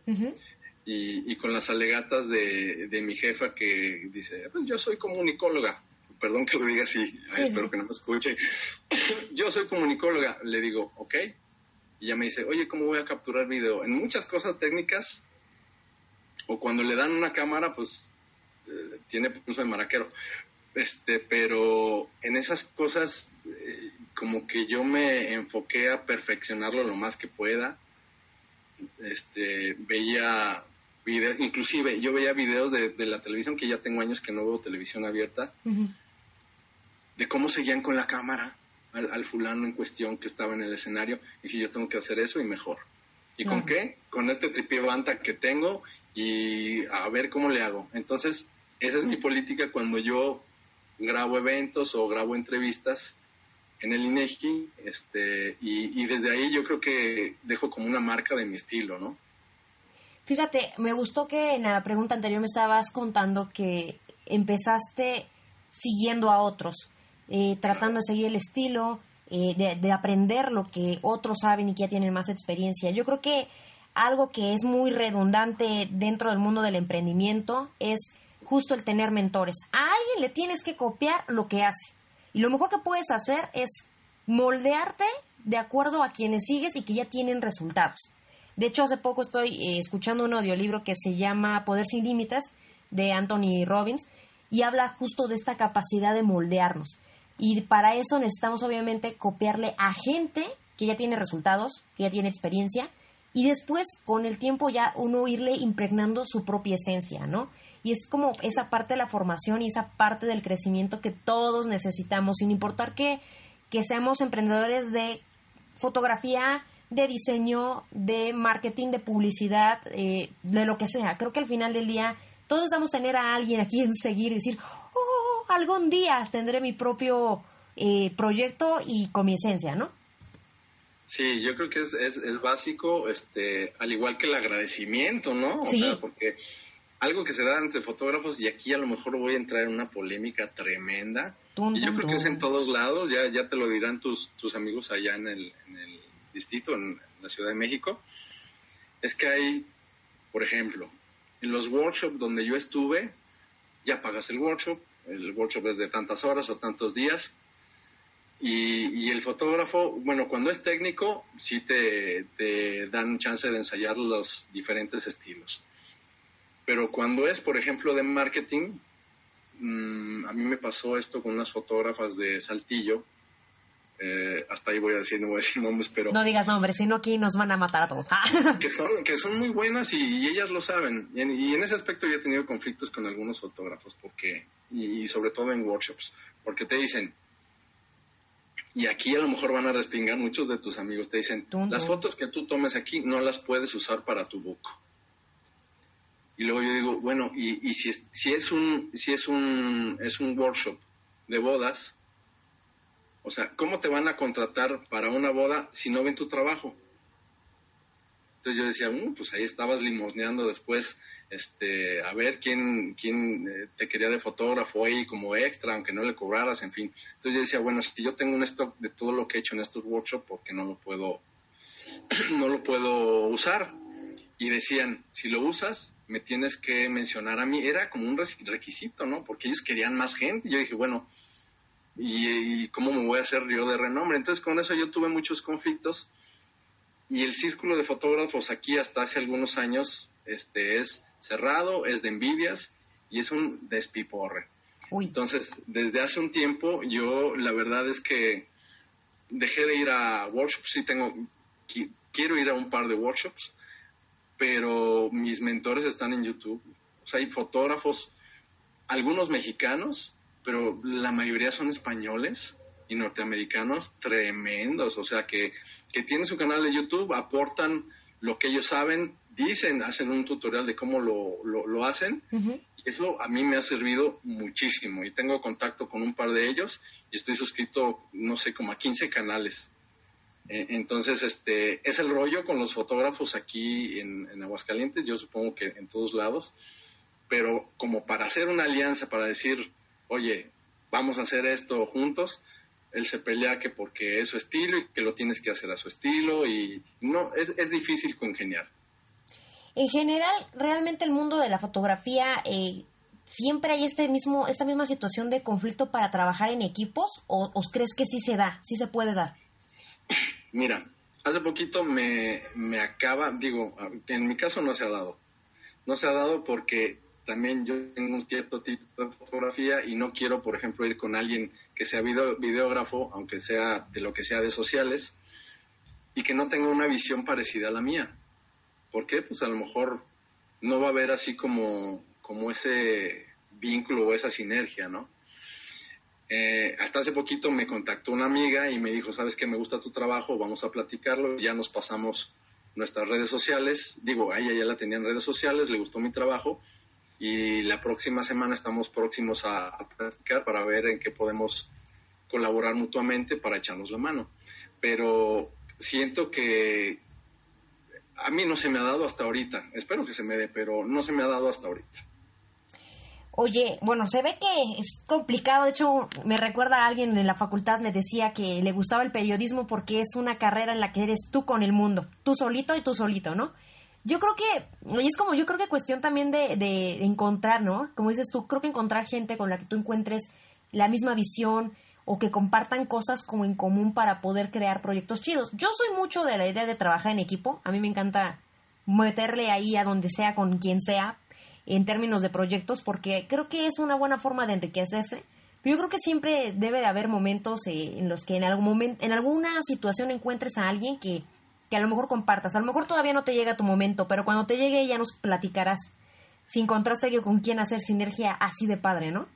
Speaker 2: y, con las alegatas de, mi jefa que dice, pues yo soy comunicóloga, perdón que lo diga así, espero que no me escuche, yo soy comunicóloga, le digo, ok, y ella me dice, oye, ¿cómo voy a capturar video? En muchas cosas técnicas, o cuando le dan una cámara, pues eh, tiene pulso de maraquero, este, pero en esas cosas eh, como que yo me enfoqué a perfeccionarlo lo más que pueda. Este, veía videos, inclusive yo veía videos de, la televisión, que ya tengo años que no veo televisión abierta, de cómo seguían con la cámara al, fulano en cuestión que estaba en el escenario. Y dije, yo tengo que hacer eso y mejor. ¿Y con qué? Con este tripié banta que tengo y a ver cómo le hago. Entonces, esa es mi política cuando yo grabo eventos o grabo entrevistas en el INEGI, este, y, desde ahí yo creo que dejo como una marca de mi estilo, ¿no?
Speaker 1: Fíjate, me gustó que en la pregunta anterior me estabas contando que empezaste siguiendo a otros, eh, tratando de seguir el estilo, eh, de, de, aprender lo que otros saben y que ya tienen más experiencia. Yo creo que algo que es muy redundante dentro del mundo del emprendimiento es justo el tener mentores. A alguien le tienes que copiar lo que hace. Y lo mejor que puedes hacer es moldearte de acuerdo a quienes sigues y que ya tienen resultados. De hecho, hace poco estoy eh, escuchando un audiolibro que se llama Poder sin Límites de Anthony Robbins y habla justo de esta capacidad de moldearnos. Y para eso necesitamos obviamente copiarle a gente que ya tiene resultados, que ya tiene experiencia y después con el tiempo ya uno irle impregnando su propia esencia, ¿no? Y es como esa parte de la formación y esa parte del crecimiento que todos necesitamos, sin importar que, que seamos emprendedores de fotografía, de diseño, de marketing, de publicidad, eh, de lo que sea. Creo que al final del día todos vamos a tener a alguien a quien seguir y decir, oh, algún día tendré mi propio eh, proyecto y con mi esencia, ¿no?
Speaker 2: Sí, yo creo que es, es, básico, este, al igual que el agradecimiento, ¿no? O sea, porque algo que se da entre fotógrafos, y aquí a lo mejor voy a entrar en una polémica tremenda, y yo creo que es en todos lados, ya, ya te lo dirán tus, tus amigos allá en el, en el distrito, en la Ciudad de México, es que hay, por ejemplo, en los workshops donde yo estuve, ya pagas el workshop, el workshop es de tantas horas o tantos días, y, el fotógrafo, bueno, cuando es técnico, sí te, te, dan chance de ensayar los diferentes estilos. Pero cuando es, por ejemplo, de marketing, mm, a mí me pasó esto con unas fotógrafas de Saltillo. Eh, hasta ahí voy a decir, no voy a decir nombres, pero...
Speaker 1: No digas nombres, sino aquí nos van a matar a todos.
Speaker 2: que, son, que son muy buenas y, ellas lo saben. Y en, ese aspecto yo he tenido conflictos con algunos fotógrafos, porque y sobre todo en workshops, porque te dicen, y aquí a lo mejor van a respingar muchos de tus amigos. Te dicen, las fotos que tú tomes aquí no las puedes usar para tu book. Y luego yo digo, bueno, y, y si, es, si es un si es un es un workshop de bodas, o sea, ¿cómo te van a contratar para una boda si no ven tu trabajo? Entonces yo decía, mm, pues ahí estabas limosneando después, este, a ver quién, quién eh, te quería de fotógrafo ahí como extra, aunque no le cobraras, en fin. Entonces yo decía, bueno, si yo tengo un stock de todo lo que he hecho en estos workshops, ¿por qué no lo puedo, no lo puedo usar? Y decían, si lo usas, me tienes que mencionar a mí. Era como un requisito, ¿no? Porque ellos querían más gente. Y yo dije, bueno, ¿y, ¿y cómo me voy a hacer yo de renombre? Entonces con eso yo tuve muchos conflictos y el círculo de fotógrafos aquí hasta hace algunos años este, es cerrado, es de envidias y es un despiporre. Entonces, desde hace un tiempo yo la verdad es que dejé de ir a workshops, sí tengo, quiero ir a un par de workshops, pero mis mentores están en YouTube. O sea, hay fotógrafos, algunos mexicanos, pero la mayoría son españoles y norteamericanos tremendos, o sea, que, que tienen su canal de YouTube, aportan lo que ellos saben, dicen, hacen un tutorial de cómo lo, lo, hacen. Eso a mí me ha servido muchísimo y tengo contacto con un par de ellos y estoy suscrito, no sé, como a 15 canales. E, entonces, este, es el rollo con los fotógrafos aquí en, en Aguascalientes, yo supongo que en todos lados, pero como para hacer una alianza, para decir, oye, vamos a hacer esto juntos, él se pelea que porque es su estilo y que lo tienes que hacer a su estilo y no, es, es difícil congeniar.
Speaker 1: En general, realmente el mundo de la fotografía eh, siempre hay este mismo, esta misma situación de conflicto para trabajar en equipos o, crees que sí se da, sí se puede dar?
Speaker 2: Mira, hace poquito me, me acaba, digo, en mi caso no se ha dado. No se ha dado porque también yo tengo un cierto tipo de fotografía y no quiero, por ejemplo, ir con alguien que sea videógrafo, aunque sea de lo que sea de sociales, y que no tenga una visión parecida a la mía. ¿Por qué? Pues a lo mejor no va a haber así como, como ese vínculo o esa sinergia, ¿no? Eh, hasta hace poquito me contactó una amiga y me dijo, sabes que me gusta tu trabajo, vamos a platicarlo, ya nos pasamos nuestras redes sociales, digo, a ella ya la tenía en redes sociales, le gustó mi trabajo, y la próxima semana estamos próximos a, a practicar para ver en qué podemos colaborar mutuamente para echarnos la mano. Pero siento que a mí no se me ha dado hasta ahorita. Espero que se me dé, pero no se me ha dado hasta ahorita.
Speaker 1: Oye, bueno, se ve que es complicado. De hecho, me recuerda a alguien en la facultad, me decía que le gustaba el periodismo porque es una carrera en la que eres tú con el mundo. Tú solito y tú solito, ¿no? Yo creo que, y es como, yo creo que cuestión también de, de encontrar, ¿no? Como dices tú, creo que encontrar gente con la que tú encuentres la misma visión o que compartan cosas como en común para poder crear proyectos chidos. Yo soy mucho de la idea de trabajar en equipo, a mí me encanta meterle ahí a donde sea, con quien sea, en términos de proyectos, porque creo que es una buena forma de enriquecerse. Pero yo creo que siempre debe de haber momentos eh, en los que en algún momento, en alguna situación encuentres a alguien que que a lo mejor compartas? A lo mejor todavía no te llega tu momento, pero cuando te llegue ya nos platicarás si encontraste alguien con quien hacer sinergia así de padre, ¿no?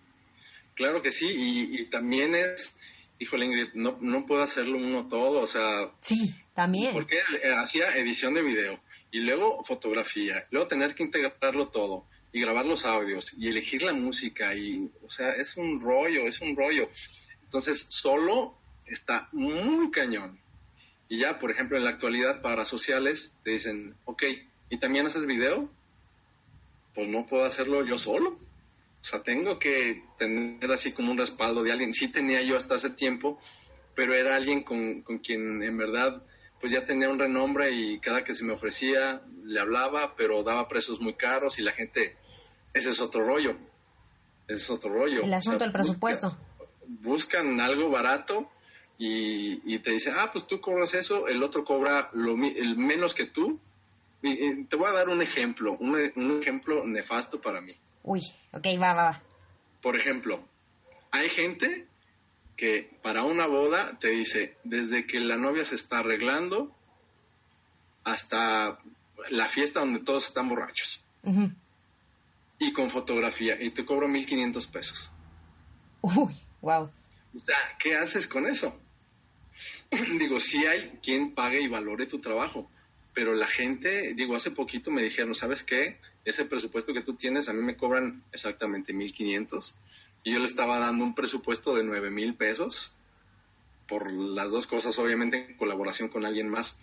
Speaker 2: Claro que sí, y, también es, híjole Ingrid, no, no puedo hacerlo uno todo, o sea...
Speaker 1: Sí, también.
Speaker 2: Porque hacía edición de video y luego fotografía, luego tener que integrarlo todo y grabar los audios y elegir la música y, o sea, es un rollo, es un rollo. Entonces, solo está muy cañón. Y ya, por ejemplo, en la actualidad para sociales te dicen, ok, ¿y también haces video? Pues no puedo hacerlo yo solo. O sea, tengo que tener así como un respaldo de alguien. Sí tenía yo hasta hace tiempo, pero era alguien con, con quien en verdad pues ya tenía un renombre y cada que se me ofrecía le hablaba, pero daba precios muy caros y la gente, ese es otro rollo, ese es otro rollo.
Speaker 1: El asunto del presupuesto.
Speaker 2: Buscan, algo barato y, te dicen, ah, pues tú cobras eso, el otro cobra lo, el menos que tú. Y, te voy a dar un ejemplo, un, un ejemplo nefasto para mí.
Speaker 1: Uy, ok, va, va, va.
Speaker 2: Por ejemplo, hay gente que para una boda te dice, desde que la novia se está arreglando hasta la fiesta donde todos están borrachos. Y con fotografía, y te cobro 1.500 pesos.
Speaker 1: Uy, wow.
Speaker 2: O sea, ¿qué haces con eso? digo, sí hay quien pague y valore tu trabajo, pero la gente, digo, hace poquito me dijeron, ¿sabes qué? Ese presupuesto que tú tienes, a mí me cobran exactamente 1.500 y yo le estaba dando un presupuesto de 9 mil pesos por las dos cosas, obviamente en colaboración con alguien más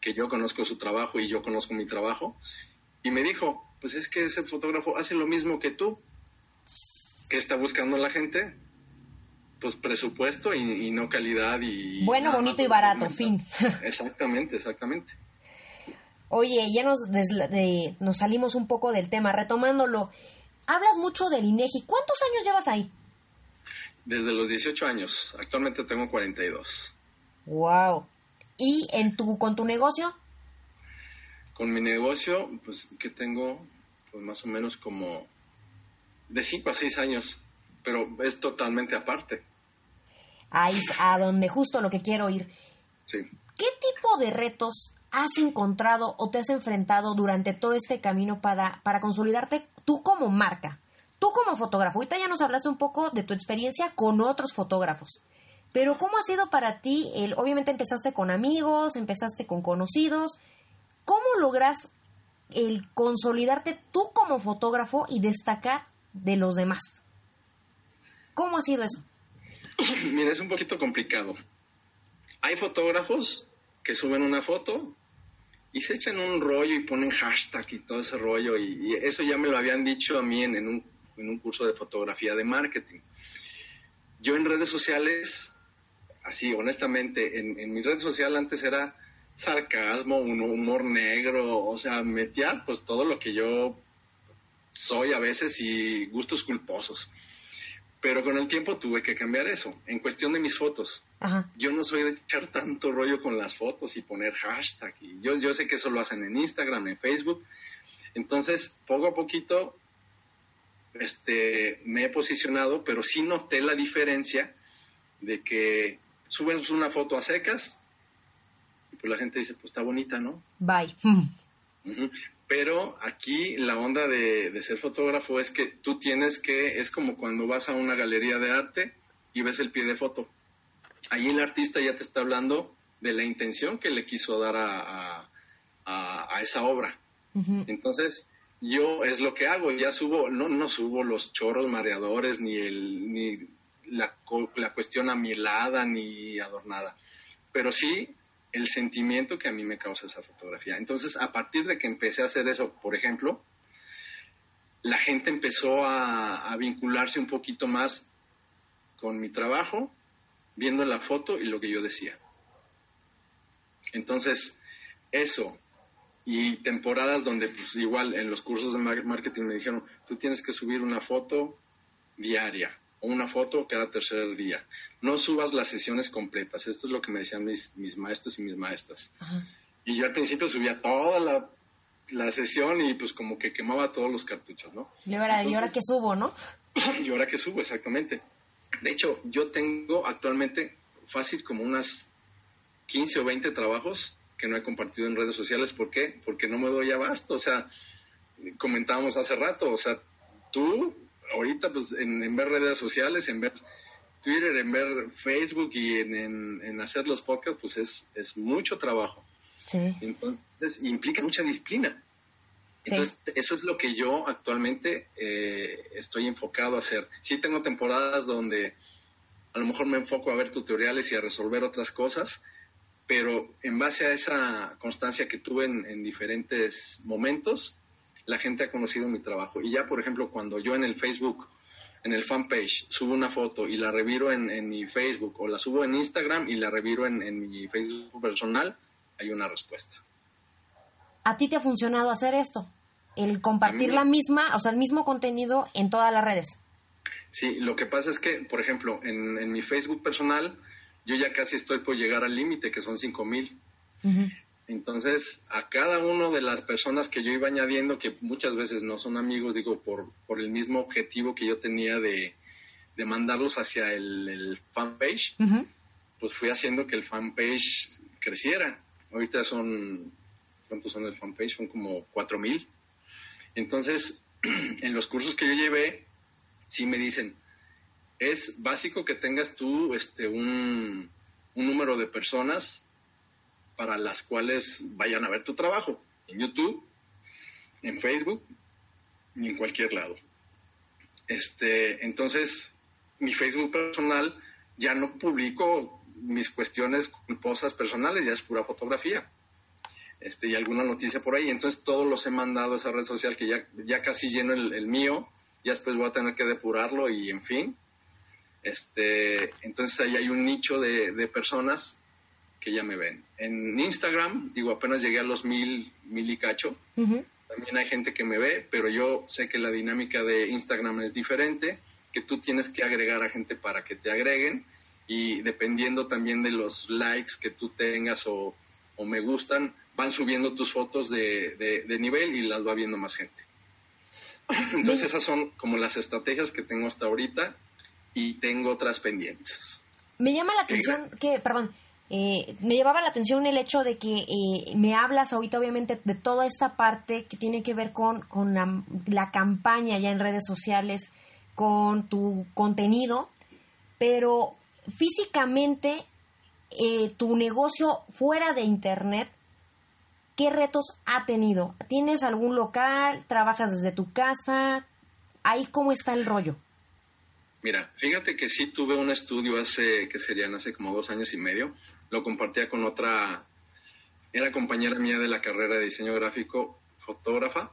Speaker 2: que yo conozco su trabajo y yo conozco mi trabajo. Y me dijo, pues es que ese fotógrafo hace lo mismo que tú. que está buscando la gente? Pues presupuesto y, no calidad y...
Speaker 1: Bueno, bonito y barato, fin.
Speaker 2: Exactamente, exactamente.
Speaker 1: Oye, ya nos, nos salimos un poco del tema, retomándolo hablas mucho del INEGI. ¿Cuántos años llevas ahí?
Speaker 2: Desde los 18 años. Actualmente tengo 42.
Speaker 1: Wow. ¿Y en tu con tu negocio?
Speaker 2: Con mi negocio, pues que tengo pues más o menos como de 5 a 6 años, pero es totalmente aparte.
Speaker 1: Ahí es a donde justo lo que quiero ir.
Speaker 2: Sí.
Speaker 1: ¿Qué tipo de retos has encontrado o te has enfrentado durante todo este camino para, para consolidarte tú como marca? Tú como fotógrafo, ahorita ya nos hablaste un poco de tu experiencia con otros fotógrafos, pero ¿cómo ha sido para ti? El, obviamente empezaste con amigos, empezaste con conocidos, ¿cómo logras el consolidarte tú como fotógrafo y destacar de los demás? ¿Cómo ha sido eso?
Speaker 2: Mira, es un poquito complicado. Hay fotógrafos que suben una foto y se echan un rollo y ponen hashtag y todo ese rollo. Y, eso ya me lo habían dicho a mí en, un, en, un, curso de fotografía de marketing. Yo en redes sociales, así honestamente, en, en mi red social antes era sarcasmo, un humor negro, o sea, metía pues todo lo que yo soy a veces y gustos culposos. Pero con el tiempo tuve que cambiar eso. En cuestión de mis fotos, yo no soy de echar tanto rollo con las fotos y poner hashtag. Y yo, yo sé que eso lo hacen en Instagram, en Facebook. Entonces, poco a poquito este, me he posicionado, pero sí noté la diferencia de que suben una foto a secas pues la gente dice, pues está bonita, ¿no?
Speaker 1: Bye.
Speaker 2: Pero aquí la onda de, ser fotógrafo es que tú tienes que, es como cuando vas a una galería de arte y ves el pie de foto. Ahí el artista ya te está hablando de la intención que le quiso dar a, a, esa obra. Entonces, yo es lo que hago, ya subo, no, no subo los chorros mareadores, ni, el, ni la, la cuestión amilada, ni adornada, pero sí el sentimiento que a mí me causa esa fotografía. Entonces, a partir de que empecé a hacer eso, por ejemplo, la gente empezó a, vincularse un poquito más con mi trabajo, viendo la foto y lo que yo decía. Entonces, eso, y temporadas donde pues igual en los cursos de marketing me dijeron, tú tienes que subir una foto diaria una foto cada tercer día. No subas las sesiones completas. Esto es lo que me decían mis, mis maestros y mis maestras. Y yo al principio subía toda la, sesión y pues como que quemaba todos los cartuchos, ¿no?
Speaker 1: Y ahora, y ahora que subo, ¿no?
Speaker 2: y ahora que subo, exactamente. De hecho, yo tengo actualmente fácil como unas 15 o 20 trabajos que no he compartido en redes sociales. ¿Por qué? Porque no me doy abasto. O sea, comentábamos hace rato, o sea, tú ahorita pues en, ver redes sociales, en ver Twitter, en ver Facebook y en, hacer los podcasts, pues es, es mucho trabajo. Sí. Entonces implica mucha disciplina. Entonces, eso es lo que yo actualmente eh, estoy enfocado a hacer. Sí tengo temporadas donde a lo mejor me enfoco a ver tutoriales y a resolver otras cosas, pero en base a esa constancia que tuve en diferentes momentos, la gente ha conocido mi trabajo. Y ya, por ejemplo, cuando yo en el Facebook, en el fanpage, subo una foto y la reviro en, mi Facebook o la subo en Instagram y la reviro en, mi Facebook personal, hay una respuesta.
Speaker 1: ¿A ti te ha funcionado hacer esto? El compartir la misma, o sea, el mismo contenido en todas las redes.
Speaker 2: Sí, lo que pasa es que, por ejemplo, en, mi Facebook personal, yo ya casi estoy por llegar al límite, que son 5 mil. Entonces, a cada una de las personas que yo iba añadiendo, que muchas veces no son amigos, digo, por, por el mismo objetivo que yo tenía de, mandarlos hacia el, fanpage, pues fui haciendo que el fanpage creciera. Ahorita son, ¿cuántos son el fanpage? Son como cuatro mil. Entonces, en los cursos que yo llevé, sí me dicen, es básico que tengas tú este, un, un número de personas para las cuales vayan a ver tu trabajo en YouTube, en Facebook y en cualquier lado. Este, entonces, mi Facebook personal ya no publico mis cuestiones culposas personales, ya es pura fotografía. Este, y alguna noticia por ahí. Entonces, todos los he mandado a esa red social que ya, ya casi lleno el, mío. Ya después voy a tener que depurarlo y en fin. Este, entonces ahí hay un nicho de, de personas que ya me ven. En Instagram, digo, apenas llegué a los mil, mil y cacho. También hay gente que me ve, pero yo sé que la dinámica de Instagram es diferente, que tú tienes que agregar a gente para que te agreguen y dependiendo también de los likes que tú tengas o, me gustan, van subiendo tus fotos de, de, nivel y las va viendo más gente. Entonces esas son como las estrategias que tengo hasta ahorita y tengo otras pendientes.
Speaker 1: Me llama la atención que, perdón, eh, me llevaba la atención el hecho de que eh, me hablas ahorita obviamente de toda esta parte que tiene que ver con, con la, campaña ya en redes sociales, con tu contenido, pero físicamente eh, tu negocio fuera de Internet, ¿qué retos ha tenido? ¿Tienes algún local? ¿Trabajas desde tu casa? ¿Ahí cómo está el rollo?
Speaker 2: Mira, fíjate que sí tuve un estudio hace, que serían hace como dos años y medio, lo compartía con otra, era compañera mía de la carrera de diseño gráfico, fotógrafa.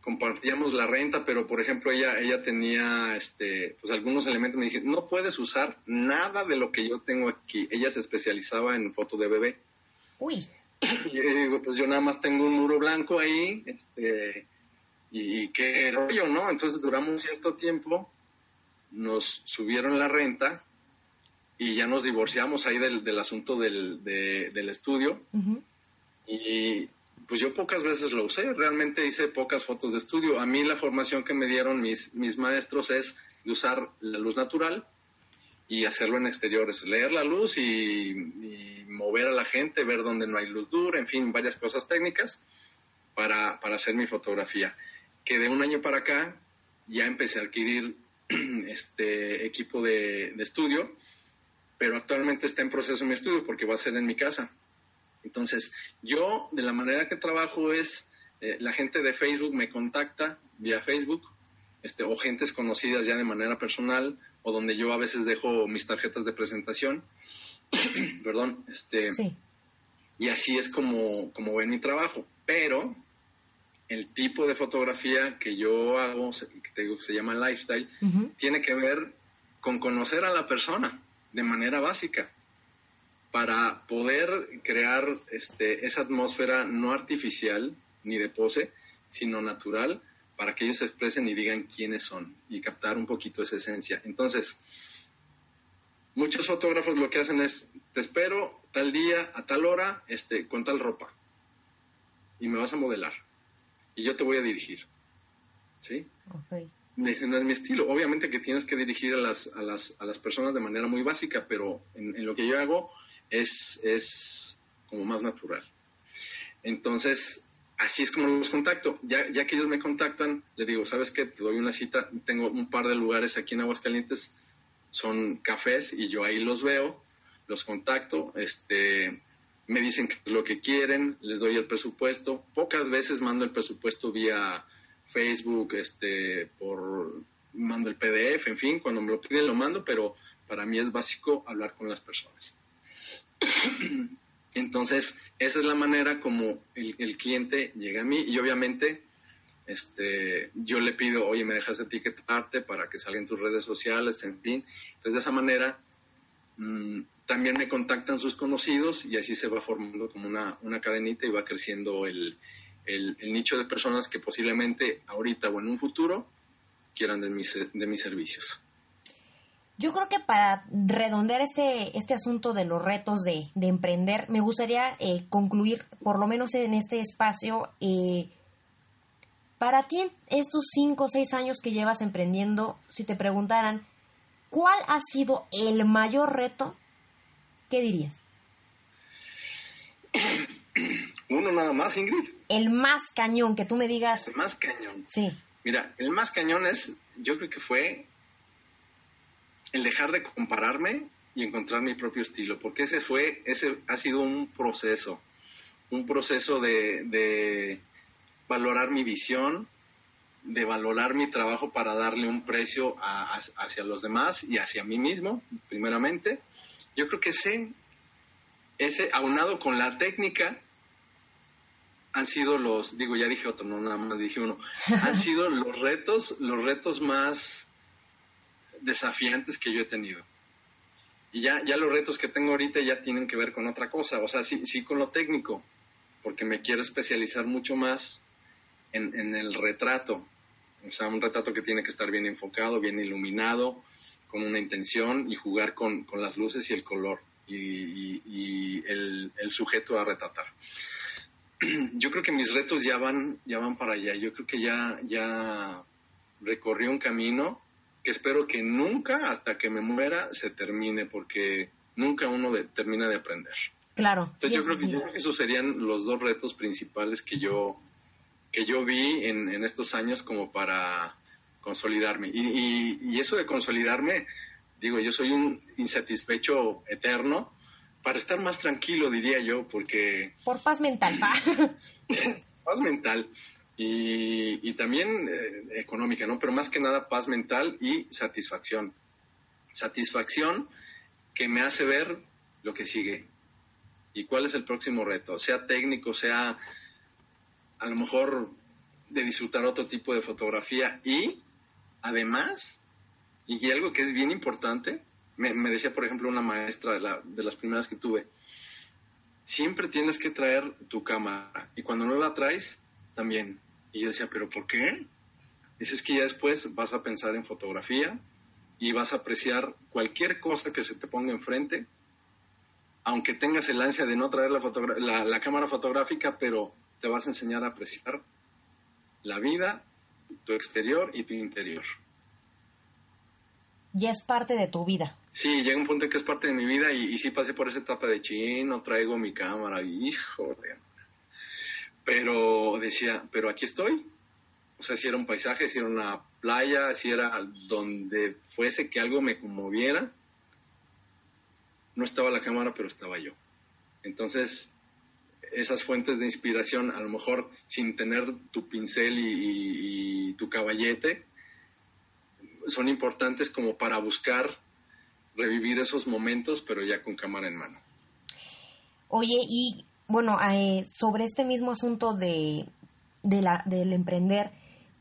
Speaker 2: Compartíamos la renta, pero por ejemplo ella, ella tenía este, pues algunos elementos. Me dije, no puedes usar nada de lo que yo tengo aquí. Ella se especializaba en foto de bebé.
Speaker 1: Uy.
Speaker 2: Y digo, pues yo nada más tengo un muro blanco ahí, este, y, y qué rollo, ¿no? Entonces duramos cierto tiempo, nos subieron la renta y ya nos divorciamos ahí del, del asunto del, del estudio. Y pues yo pocas veces lo usé, realmente hice pocas fotos de estudio. A mí la formación que me dieron mis, mis maestros es de usar la luz natural y hacerlo en exteriores, leer la luz y, mover a la gente, ver dónde no hay luz dura, en fin, varias cosas técnicas para, para hacer mi fotografía. Que de un año para acá ya empecé a adquirir este equipo de, de estudio pero actualmente está en proceso mi estudio porque va a ser en mi casa. Entonces, yo de la manera que trabajo es, eh, la gente de Facebook me contacta vía Facebook, este, o gentes conocidas ya de manera personal, o donde yo a veces dejo mis tarjetas de presentación. Perdón, este. Sí. Y así es como, como ven mi trabajo. Pero el tipo de fotografía que yo hago, que te digo que se llama lifestyle, tiene que ver con conocer a la persona de manera básica para poder crear este, esa atmósfera no artificial ni de pose, sino natural, para que ellos se expresen y digan quiénes son y captar un poquito esa esencia. Entonces, muchos fotógrafos lo que hacen es, te espero tal día, a tal hora, este, con tal ropa, y me vas a modelar, y yo te voy a dirigir. ¿Sí? No es mi estilo. Obviamente que tienes que dirigir a las, a las, a las personas de manera muy básica, pero en, lo que yo hago es, es como más natural. Entonces, así es como los contacto. Ya, ya que ellos me contactan, les digo, ¿sabes qué? Te doy una cita. Tengo un par de lugares aquí en Aguascalientes, son cafés y yo ahí los veo, los contacto, este, me dicen lo que quieren, les doy el presupuesto. Pocas veces mando el presupuesto vía Facebook, este, por mando el PDF, en fin, cuando me lo piden lo mando, pero para mí es básico hablar con las personas. Entonces, esa es la manera como el, cliente llega a mí y obviamente este, yo le pido, oye, me dejas etiquetarte para que salga en tus redes sociales, en fin. Entonces, de esa manera, mm, también me contactan sus conocidos y así se va formando como una, una cadenita y va creciendo el, el, nicho de personas que posiblemente ahorita o en un futuro quieran de mis, de mis servicios.
Speaker 1: Yo creo que para redondear este, este asunto de los retos de, emprender, me gustaría eh, concluir, por lo menos en este espacio, eh, para ti, estos cinco o seis años que llevas emprendiendo, si te preguntaran, ¿cuál ha sido el mayor reto? ¿Qué dirías?
Speaker 2: Uno nada más, Ingrid.
Speaker 1: El más cañón, que tú me digas.
Speaker 2: El más cañón.
Speaker 1: Sí.
Speaker 2: Mira, el más cañón es, yo creo que fue el dejar de compararme y encontrar mi propio estilo, porque ese fue, ese ha sido un proceso, un proceso de, valorar mi visión, de valorar mi trabajo para darle un precio hacia los demás y hacia mí mismo, primeramente. Yo creo que ese, ese aunado con la técnica, han sido los, digo, ya dije otro, no nada más dije uno, han sido los retos, los retos más desafiantes que yo he tenido. Y ya, ya los retos que tengo ahorita ya tienen que ver con otra cosa, o sea, sí, sí con lo técnico, porque me quiero especializar mucho más en, el retrato, o sea, un retrato que tiene que estar bien enfocado, bien iluminado, con una intención y jugar con, las luces y el color y, el, el, sujeto a retratar. Yo creo que mis retos ya van, ya van para allá, yo creo que ya, ya recorrí un camino que espero que nunca, hasta que me muera, se termine, porque nunca uno termina de aprender.
Speaker 1: Claro.
Speaker 2: Entonces yo creo, que, esos serían los dos retos principales que yo, que yo vi en, estos años como para consolidarme. Y, y, eso de consolidarme, digo, yo soy un insatisfecho eterno, para estar más tranquilo, diría yo, porque...
Speaker 1: Por paz mental, pa.
Speaker 2: paz mental y, también eh, económica, ¿no? Pero más que nada paz mental y satisfacción. Satisfacción que me hace ver lo que sigue y cuál es el próximo reto, sea técnico, sea a lo mejor de disfrutar otro tipo de fotografía y además, y algo que es bien importante, me, decía por ejemplo una maestra de, de las primeras que tuve, siempre tienes que traer tu cámara y cuando no la traes, también y yo decía, ¿pero por qué? Dices que ya después vas a pensar en fotografía y vas a apreciar cualquier cosa que se te ponga enfrente, aunque tengas el ansia de no traer la, la, cámara fotográfica, pero te vas a enseñar a apreciar la vida, tu exterior y tu interior.
Speaker 1: Ya es parte de tu vida.
Speaker 2: Sí, llega un punto en que es parte de mi vida y, y sí pasé por esa etapa de chin, no traigo mi cámara, hijo de pero decía, pero aquí estoy. O sea, si era un paisaje, si era una playa, si era donde fuese que algo me conmoviera, no estaba la cámara, pero estaba yo. Entonces, esas fuentes de inspiración, a lo mejor sin tener tu pincel y tu caballete, son importantes como para buscar revivir esos momentos, pero ya con cámara en mano.
Speaker 1: Oye, y bueno, eh, sobre este mismo asunto de, la, del emprender,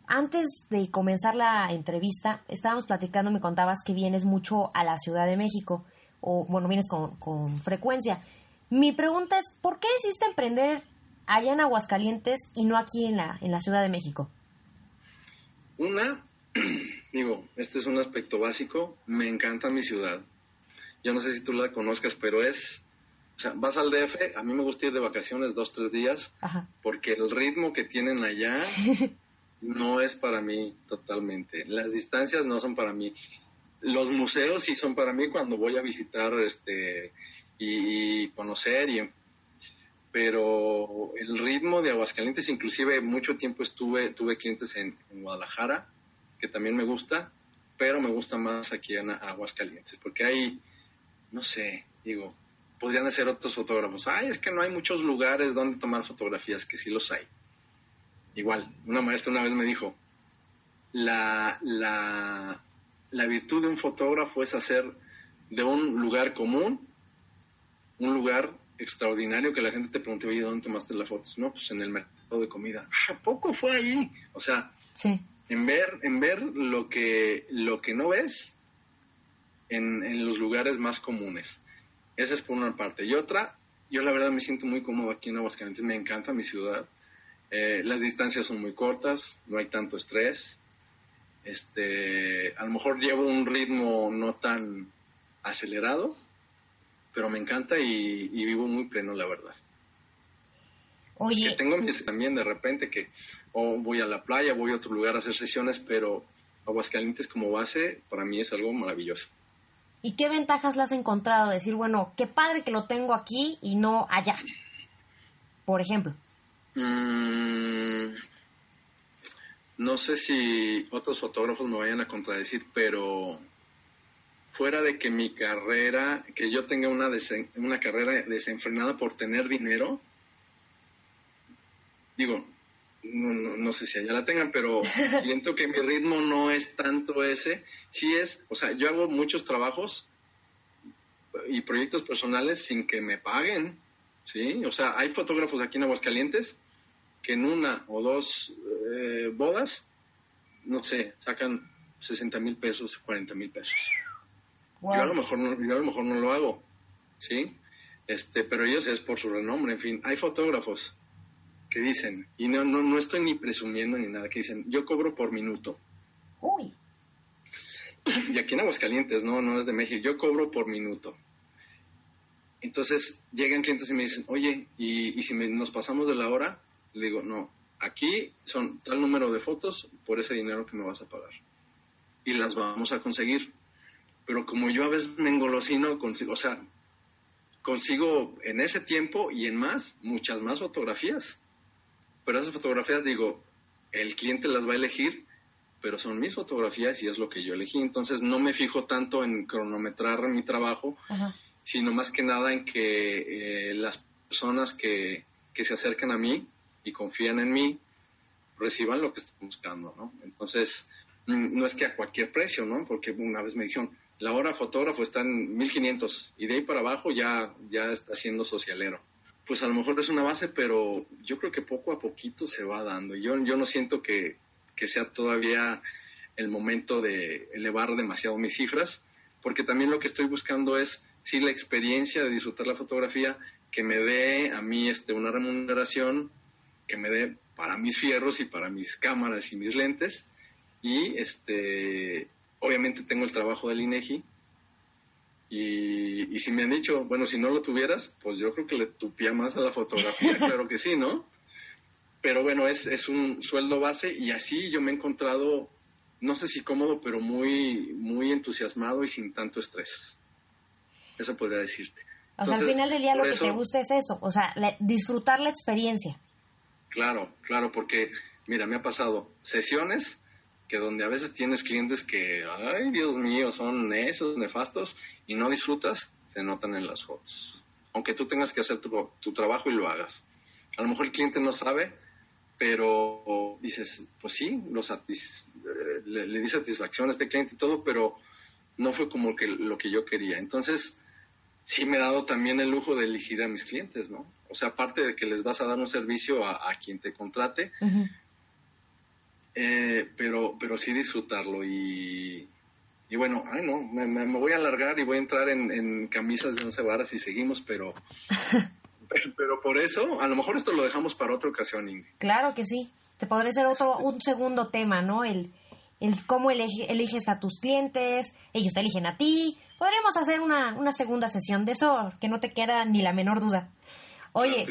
Speaker 1: antes de comenzar la entrevista, estábamos platicando, me contabas que vienes mucho a la Ciudad de México, o bueno, vienes con, con frecuencia. Mi pregunta es, ¿por qué decidiste emprender allá en Aguascalientes y no aquí en la, en la Ciudad de México?
Speaker 2: Una, digo, este es un aspecto básico, me encanta mi ciudad. Yo no sé si tú la conozcas, pero es o sea, vas al DF, a mí me gusta ir de vacaciones dos, tres días, porque el ritmo que tienen allá no es para mí totalmente. Las distancias no son para mí. Los museos sí son para mí cuando voy a visitar este y, conocer, y, pero el ritmo Aguascalientes, inclusive mucho tiempo estuve, tuve clientes en, Guadalajara, que también me gusta, pero me gusta más aquí en Aguascalientes, porque hay, no sé, digo, podrían ser otros fotógrafos. Ay, es que no hay muchos lugares donde tomar fotografías, que sí los hay. Igual, una maestra una vez me dijo, la, la, la virtud de un fotógrafo es hacer de un lugar común un lugar extraordinario que la gente te pregunte, oye, ¿dónde tomaste las fotos? No, pues en el mercado de comida. ¿A poco fue ahí? O sea, en ver, en ver lo que, lo que no ves en, en los lugares más comunes. Esa es por una parte. Y otra, yo la verdad me siento muy cómodo aquí en Aguascalientes, me encanta mi ciudad. Eh, las distancias son muy cortas, no hay tanto estrés. Este, a lo mejor llevo un ritmo no tan acelerado, pero me encanta y, vivo muy pleno, la verdad. Oye. Que tengo mis también de repente que o voy a la playa, voy a otro lugar a hacer sesiones, pero Aguascalientes como base para mí es algo maravilloso.
Speaker 1: ¿Y qué ventajas le has encontrado? Decir, bueno, qué padre que lo tengo aquí y no allá. Por ejemplo.
Speaker 2: Mm, no sé si otros fotógrafos me vayan a contradecir, pero fuera de que mi carrera, que yo tenga una, una carrera desenfrenada por tener dinero, digo, no, no, sé si allá la tengan, pero siento que mi ritmo no es tanto ese. Sí es, o sea, yo hago muchos trabajos y proyectos personales sin que me paguen, ¿sí? O sea, hay fotógrafos aquí en Aguascalientes que en una o dos eh, bodas, no sé, sacan 60 mil pesos, 40 mil pesos. Yo a lo mejor no, yo a lo mejor no lo hago, ¿sí? Este, pero ellos es por su renombre, en fin. Hay fotógrafos que dicen, y no, no, no estoy ni presumiendo ni nada, que dicen, yo cobro por minuto. Uy. Y aquí en Aguascalientes, no, no es de México, yo cobro por minuto. Entonces llegan clientes y me dicen, oye, ¿y, si nos pasamos de la hora? Le digo, no, aquí son tal número de fotos por ese dinero que me vas a pagar. Y las vamos a conseguir. Pero como yo a veces me engolosino, consigo, o sea, consigo en ese tiempo y en más, muchas más fotografías pero esas fotografías, digo, el cliente las va a elegir, pero son mis fotografías y es lo que yo elegí. Entonces no me fijo tanto en cronometrar mi trabajo, sino más que nada en que eh, las personas que, que, se acercan a mí y confían en mí reciban lo que están buscando, ¿no? Entonces, mm, no es que a cualquier precio, ¿no? Porque una vez me dijeron, la hora fotógrafo está en 1500 y de ahí para abajo ya, ya está siendo socialero pues a lo mejor es una base, pero yo creo que poco a poquito se va dando. Yo, yo no siento que, sea todavía el momento de elevar demasiado mis cifras, porque también lo que estoy buscando es, sí, la experiencia de disfrutar la fotografía, que me dé a mí este, una remuneración, que me dé para mis fierros y para mis cámaras y mis lentes, y este, obviamente tengo el trabajo del INEGI, y, si me han dicho, bueno, si no lo tuvieras, pues yo creo que le tupía más a la fotografía, claro que sí, ¿no? Pero bueno, es, es un sueldo base y así yo me he encontrado, no sé si cómodo, pero muy, muy entusiasmado y sin tanto estrés. Eso podría decirte.
Speaker 1: O sea, al final del día lo que te gusta es eso, o sea, disfrutar la experiencia.
Speaker 2: Claro, claro, porque, mira, me ha pasado sesiones que donde a veces tienes clientes que, ay Dios mío, son esos nefastos y no disfrutas, se notan en las fotos. Aunque tú tengas que hacer tu, tu trabajo y lo hagas. A lo mejor el cliente no sabe, pero dices, pues sí, eh, le, le, di satisfacción a este cliente y todo, pero no fue como que, lo que yo quería. Entonces, sí me he dado también el lujo de elegir a mis clientes, ¿no? O sea, aparte de que les vas a dar un servicio a, quien te contrate, eh, pero, pero sí disfrutarlo y, y bueno, ay no, me, voy a alargar y voy a entrar en, camisas de once varas y seguimos, pero, pero por eso, a lo mejor esto lo dejamos para otra ocasión, Ingrid.
Speaker 1: Claro que sí, te podría ser otro, un segundo tema, ¿no? El, el cómo eliges a tus clientes, ellos te eligen a ti. Podríamos hacer una, una segunda sesión de eso, que no te queda ni la menor duda. Oye,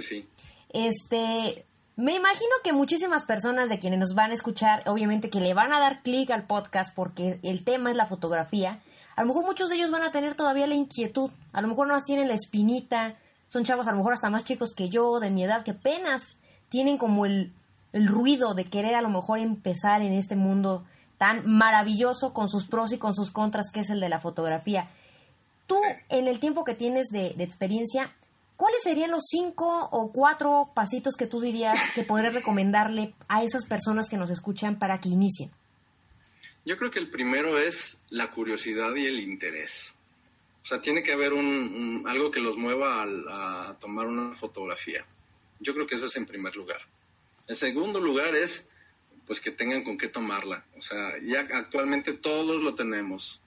Speaker 1: este, me imagino que muchísimas personas de quienes nos van a escuchar, obviamente que le van a dar clic al podcast porque el tema es la fotografía, a lo mejor muchos de ellos van a tener todavía la inquietud, a lo mejor no más tienen la espinita, son chavos a lo mejor hasta más chicos que yo, de mi edad, que apenas tienen como el, el ruido de querer a lo mejor empezar en este mundo tan maravilloso con sus pros y con sus contras que es el de la fotografía. Tú, en el tiempo que tienes de, de, experiencia, ¿cuáles serían los cinco o cuatro pasitos que tú dirías que podrías recomendarle a esas personas que nos escuchan para que inicien?
Speaker 2: Yo creo que el primero es la curiosidad y el interés. O sea, tiene que haber un, algo que los mueva a, a tomar una fotografía. Yo creo que eso es en primer lugar. En segundo lugar es pues que tengan con qué tomarla. O sea, ya actualmente todos lo tenemos,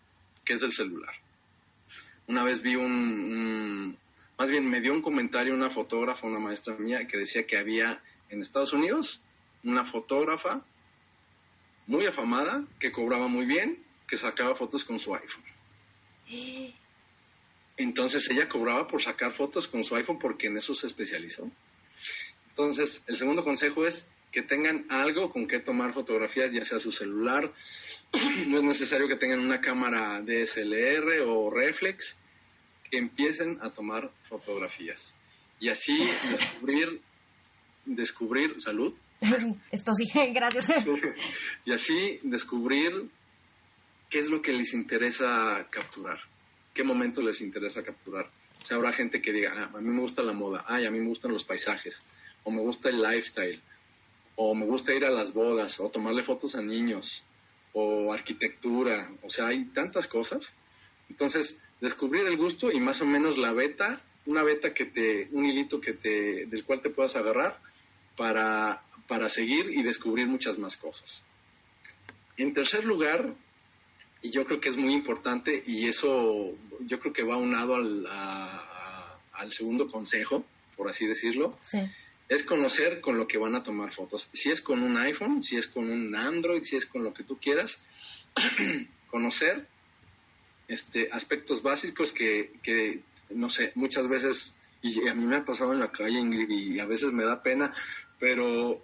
Speaker 2: que es el celular. Una vez vi un, más bien me dio un comentario una fotógrafa, una maestra mía, que decía que había en Estados Unidos una fotógrafa muy afamada, que cobraba muy bien, que sacaba fotos con su iPhone. Entonces ella cobraba por sacar fotos con su iPhone porque en eso se especializó. Entonces, el segundo consejo es que tengan algo con que tomar fotografías, ya sea su celular, no es necesario que tengan una cámara DSLR o reflex, que empiecen a tomar fotografías y así descubrir, descubrir salud.
Speaker 1: Esto sí, gracias.
Speaker 2: Y así descubrir qué es lo que les interesa capturar, qué momento les interesa capturar. O sea, habrá gente que diga, ah, a mí me gusta la moda, ay, a mí me gustan los paisajes, o me gusta el lifestyle, o me gusta ir a las bodas, o tomarle fotos a niños, o arquitectura, o sea, hay tantas cosas. Entonces, descubrir el gusto y más o menos la beta, una beta que te, un hilito que te, del cual te puedas agarrar para, para seguir y descubrir muchas más cosas. En tercer lugar, y yo creo que es muy importante, y eso yo creo que va unado al, al segundo consejo, por así decirlo, sí es conocer con lo que van a tomar fotos. Si es con un iPhone, si es con un Android, si es con lo que tú quieras, conocer este, aspectos básicos que, que, no sé, muchas veces, y a mí me ha pasado en la calle y a veces me da pena, pero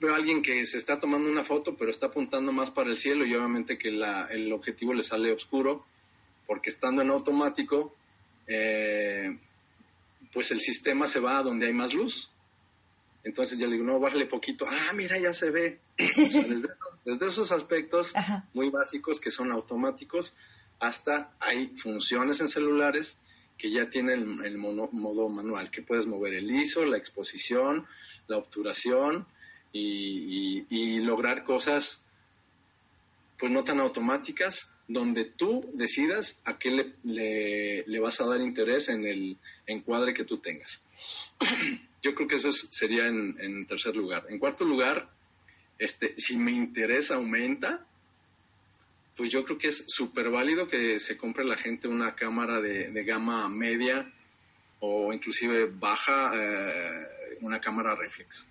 Speaker 2: veo a alguien que se está tomando una foto, pero está apuntando más para el cielo y obviamente que la, el objetivo le sale oscuro, porque estando en automático, eh, pues el sistema se va a donde hay más luz. Entonces yo le digo, no, bájale poquito. Ah, mira, ya se ve. desde, esos aspectos muy básicos que son automáticos hasta hay funciones en celulares que ya tienen el, modo manual, que puedes mover el ISO, la exposición, la obturación y, lograr cosas pues no tan automáticas donde tú decidas a qué le, le, vas a dar interés en el encuadre que tú tengas. Yo creo que eso sería en, tercer lugar. En cuarto lugar, este, si mi interés aumenta, pues yo creo que es súper válido que se compre la gente una cámara de, gama media o inclusive baja, eh, una cámara reflex.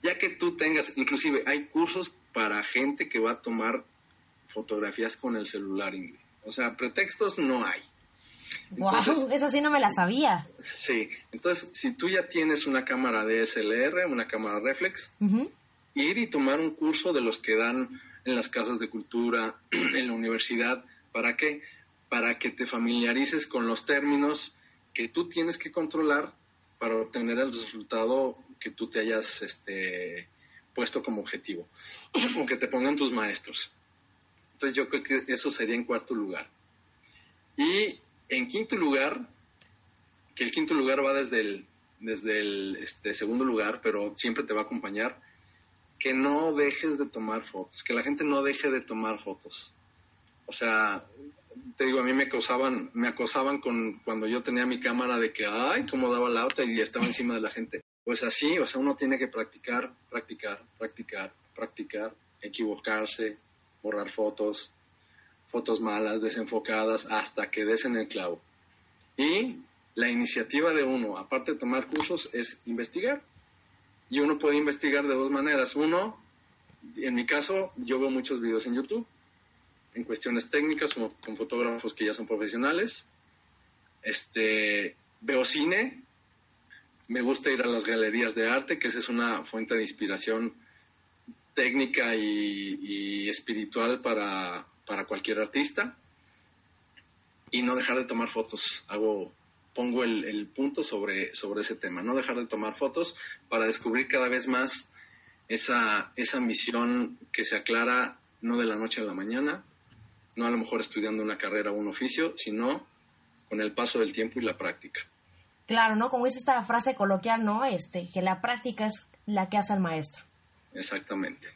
Speaker 2: Ya que tú tengas, inclusive hay cursos para gente que va a tomar fotografías con el celular inglés. O sea, pretextos no hay.
Speaker 1: Wow, eso sí no me la sabía.
Speaker 2: Sí, entonces si tú ya tienes una cámara DSLR, una cámara reflex, ir y tomar un curso de los que dan en las casas de cultura, en la universidad, ¿para qué? Para que te familiarices con los términos que tú tienes que controlar para obtener el resultado que tú te hayas este, puesto como objetivo, o que te pongan tus maestros. Entonces yo creo que eso sería en cuarto lugar. Y en quinto lugar, que el quinto lugar va desde el, desde el este, segundo lugar, pero siempre te va a acompañar, que no dejes de tomar fotos, que la gente no deje de tomar fotos. O sea, te digo, a mí me acosaban, me acosaban con cuando yo tenía mi cámara de que, ay, cómo daba la otra y estaba encima de la gente. Pues así, o sea, uno tiene que practicar, practicar, practicar, practicar, equivocarse, borrar fotos, fotos malas, desenfocadas, hasta que des en el clavo. Y la iniciativa de uno, aparte de tomar cursos, es investigar. Y uno puede investigar de dos maneras. Uno, en mi caso, yo veo muchos videos en YouTube, en cuestiones técnicas, con, fotógrafos que ya son profesionales. Este, veo cine, me gusta ir a las galerías de arte, que esa es una fuente de inspiración técnica y espiritual para, para cualquier artista y no dejar de tomar fotos. Hago pongo el, punto sobre, sobre ese tema, no dejar de tomar fotos para descubrir cada vez más esa, esa misión que se aclara no de la noche a la mañana, no a lo mejor estudiando una carrera o un oficio, sino con el paso del tiempo y la práctica.
Speaker 1: Claro, ¿no? Como dice esta frase coloquial, ¿no? Este, que la práctica es la que hace al maestro.
Speaker 2: Exactamente.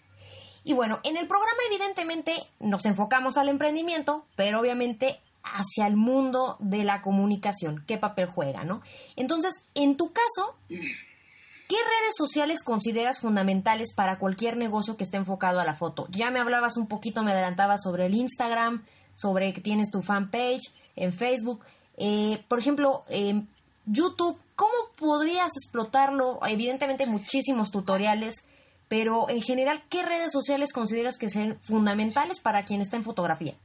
Speaker 1: Y bueno, en el programa evidentemente nos enfocamos al emprendimiento, pero obviamente hacia el mundo de la comunicación, qué papel juega, ¿no? Entonces, en tu caso, ¿qué redes sociales consideras fundamentales para cualquier negocio que esté enfocado a la foto? Ya me hablabas un poquito, me adelantabas sobre el Instagram, sobre que tienes tu fanpage en Facebook. Eh, por ejemplo, YouTube, ¿cómo podrías explotarlo? Evidentemente muchísimos tutoriales, pero en general, ¿qué redes sociales consideras que sean fundamentales para quien está en fotografía?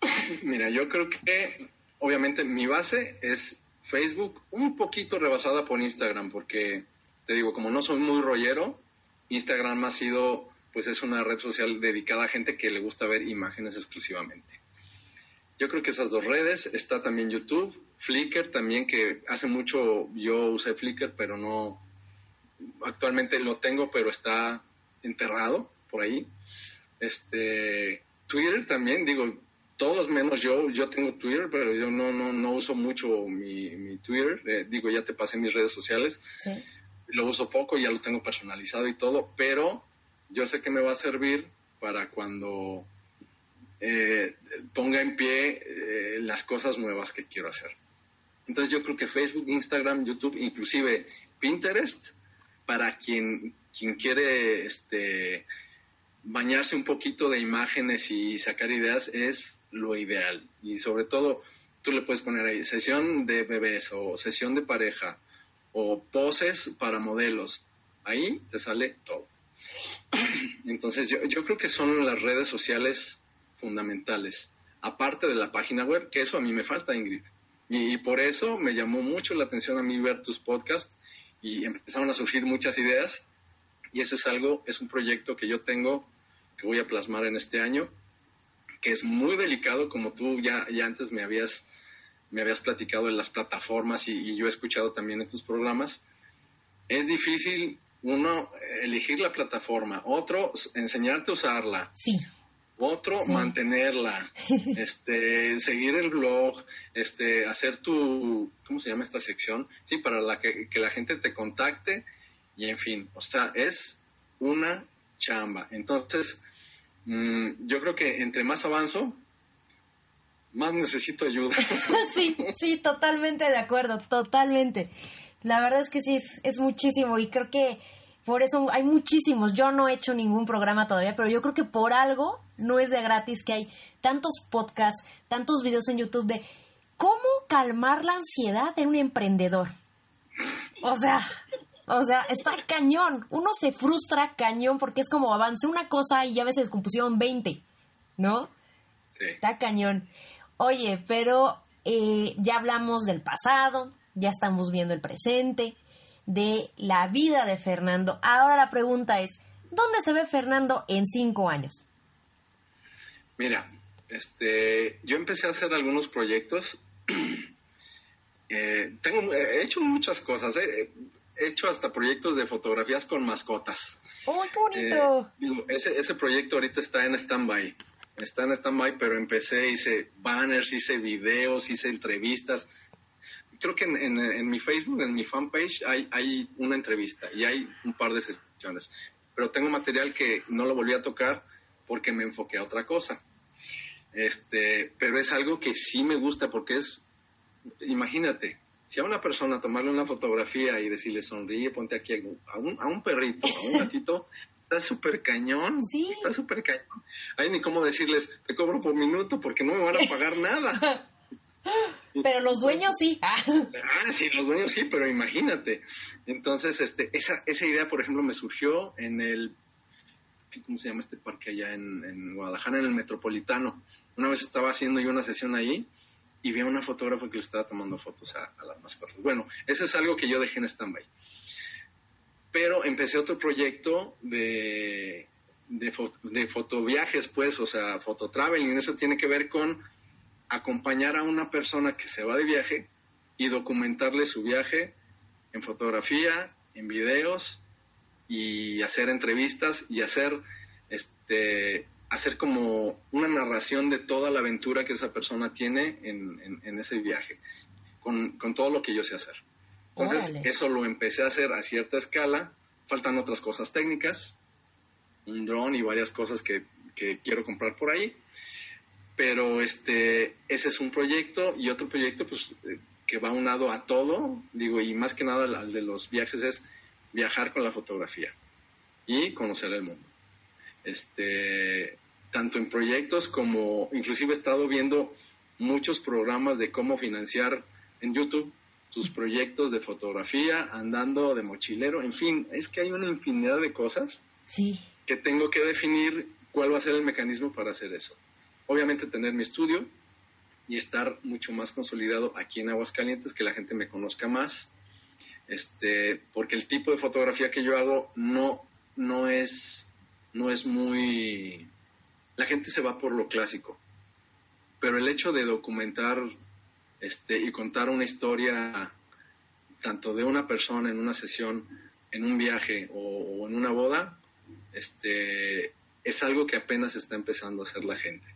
Speaker 2: Mira, yo creo que obviamente mi base es Facebook, un poquito rebasada por Instagram, porque te digo, como no soy muy rollero, Instagram ha sido, pues es una red social dedicada a gente que le gusta ver imágenes exclusivamente. Yo creo que esas dos redes, está también YouTube, Flickr también, que hace mucho yo usé Flickr, pero no, actualmente lo tengo, pero está enterrado por ahí. Este, Twitter también, digo, todos menos yo, yo tengo Twitter, pero yo no, no, no uso mucho mi, Twitter, eh, digo, ya te pasé mis redes sociales, lo uso poco, ya lo tengo personalizado y todo, pero yo sé que me va a servir para cuando eh, ponga en pie eh, las cosas nuevas que quiero hacer. Entonces yo creo que Facebook, Instagram, YouTube, inclusive Pinterest, para quien, quien quiere este, bañarse un poquito de imágenes y sacar ideas, es lo ideal. Y sobre todo, tú le puedes poner ahí sesión de bebés o sesión de pareja o poses para modelos. Ahí te sale todo. Entonces yo, yo creo que son las redes sociales fundamentales, aparte de la página web, que eso a mí me falta, Ingrid. Y, por eso me llamó mucho la atención a mí ver tus podcasts y empezaron a surgir muchas ideas. Y eso es algo, es un proyecto que yo tengo, que voy a plasmar en este año, que es muy delicado, como tú ya, ya antes me habías, me habías platicado en las plataformas y, y yo he escuchado también en tus programas. Es difícil uno elegir la plataforma, otro enseñarte a usarla.
Speaker 1: Sí
Speaker 2: otro mantenerla, este, seguir el blog, este, hacer tu, ¿cómo se llama esta sección? Sí, para la que, la gente te contacte y en fin, o sea, es una chamba. Entonces, mm, yo creo que entre más avanzo, más necesito ayuda.
Speaker 1: sí, sí, totalmente de acuerdo, totalmente. La verdad es que sí, es, es muchísimo y creo que por eso hay muchísimos. Yo no he hecho ningún programa todavía, pero yo creo que por algo no es de gratis que hay tantos podcasts, tantos videos en YouTube de cómo calmar la ansiedad de un emprendedor. O sea, o sea, está cañón. Uno se frustra cañón porque es como avancé una cosa y ya ves se descompusieron 20, ¿no?
Speaker 2: Sí.
Speaker 1: Está cañón. Oye, pero eh, ya hablamos del pasado, ya estamos viendo el presente de la vida de Fernando. Ahora la pregunta es, ¿dónde se ve Fernando en cinco años?
Speaker 2: Mira, este, yo empecé a hacer algunos proyectos. Eh, tengo, he hecho muchas cosas. He hecho hasta proyectos de fotografías con mascotas.
Speaker 1: ¡Oh, qué bonito!
Speaker 2: Eh, ese, ese proyecto ahorita está en stand-by. Está en stand-by, pero empecé, hice banners, hice videos, hice entrevistas creo que en, mi Facebook, en mi fanpage, hay, hay una entrevista y hay un par de sesiones. Pero tengo material que no lo volví a tocar porque me enfoqué a otra cosa. Este, pero es algo que sí me gusta porque es, imagínate, si a una persona tomarle una fotografía y decirle sonríe, ponte aquí a un, a un perrito, a un gatito, está súper cañón.
Speaker 1: Sí.
Speaker 2: Está súper cañón. Hay ni cómo decirles, te cobro por minuto porque no me van a pagar nada.
Speaker 1: Pero los dueños sí.
Speaker 2: Ah, sí, los dueños sí, pero imagínate. Entonces, este, esa, esa idea, por ejemplo, me surgió en el, ¿cómo se llama este parque allá en, Guadalajara, en el Metropolitano? Una vez estaba haciendo yo una sesión ahí y vi a una fotógrafa que le estaba tomando fotos a, las mascotas. Bueno, eso es algo que yo dejé en stand-by. Pero empecé otro proyecto de, de, de fotoviajes, pues, o sea, fototraveling. Eso tiene que ver con acompañar a una persona que se va de viaje y documentarle su viaje en fotografía, en videos y hacer entrevistas y hacer este hacer como una narración de toda la aventura que esa persona tiene en, ese viaje, con, todo lo que yo sé hacer. Entonces, eso lo empecé a hacer a cierta escala. Faltan otras cosas técnicas, un dron y varias cosas que, que quiero comprar por ahí. Pero este, ese es un proyecto y otro proyecto, pues eh, que va unado a todo, digo, y más que nada al de los viajes es viajar con la fotografía y conocer el mundo. Este, tanto en proyectos como inclusive he estado viendo muchos programas de cómo financiar en YouTube tus proyectos de fotografía, andando de mochilero, en fin, es que hay una infinidad de cosas
Speaker 1: sí.
Speaker 2: que tengo que definir cuál va a ser el mecanismo para hacer eso. Obviamente tener mi estudio, y estar mucho más consolidado aquí en Aguascalientes, que la gente me conozca más, este, porque el tipo de fotografía que yo hago no, no, es, no es muy... La gente se va por lo clásico, pero el hecho de documentar este, y contar una historia tanto de una persona en una sesión, en un viaje o, en una boda, este, es algo que apenas está empezando a hacer la gente.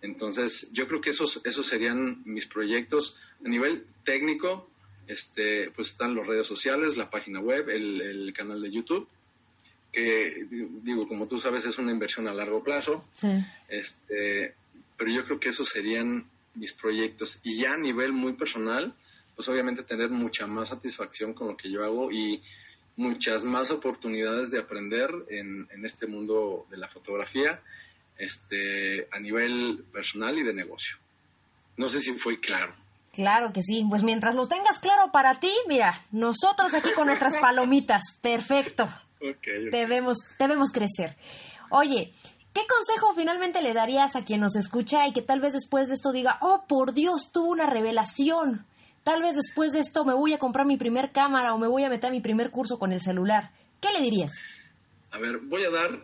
Speaker 2: Entonces, yo creo que esos, esos serían mis proyectos a nivel técnico. Este, pues están las redes sociales, la página web, el, canal de YouTube, que digo, como tú sabes, es una inversión a largo plazo.
Speaker 1: Sí.
Speaker 2: Este, pero yo creo que esos serían mis proyectos. Y ya a nivel muy personal, pues obviamente tener mucha más satisfacción con lo que yo hago y muchas más oportunidades de aprender en, en este mundo de la fotografía este, a nivel personal y de negocio. No sé si fue claro.
Speaker 1: Claro que sí. Pues mientras lo tengas claro para ti, mira, nosotros aquí con nuestras palomitas. Perfecto.
Speaker 2: Okay,
Speaker 1: Debemos, debemos crecer. Oye, ¿qué consejo finalmente le darías a quien nos escucha y que tal vez después de esto diga, oh, por Dios, tuvo una revelación? Tal vez después de esto me voy a comprar mi primer cámara o me voy a meter a mi primer curso con el celular. ¿Qué le dirías?
Speaker 2: A ver, voy a dar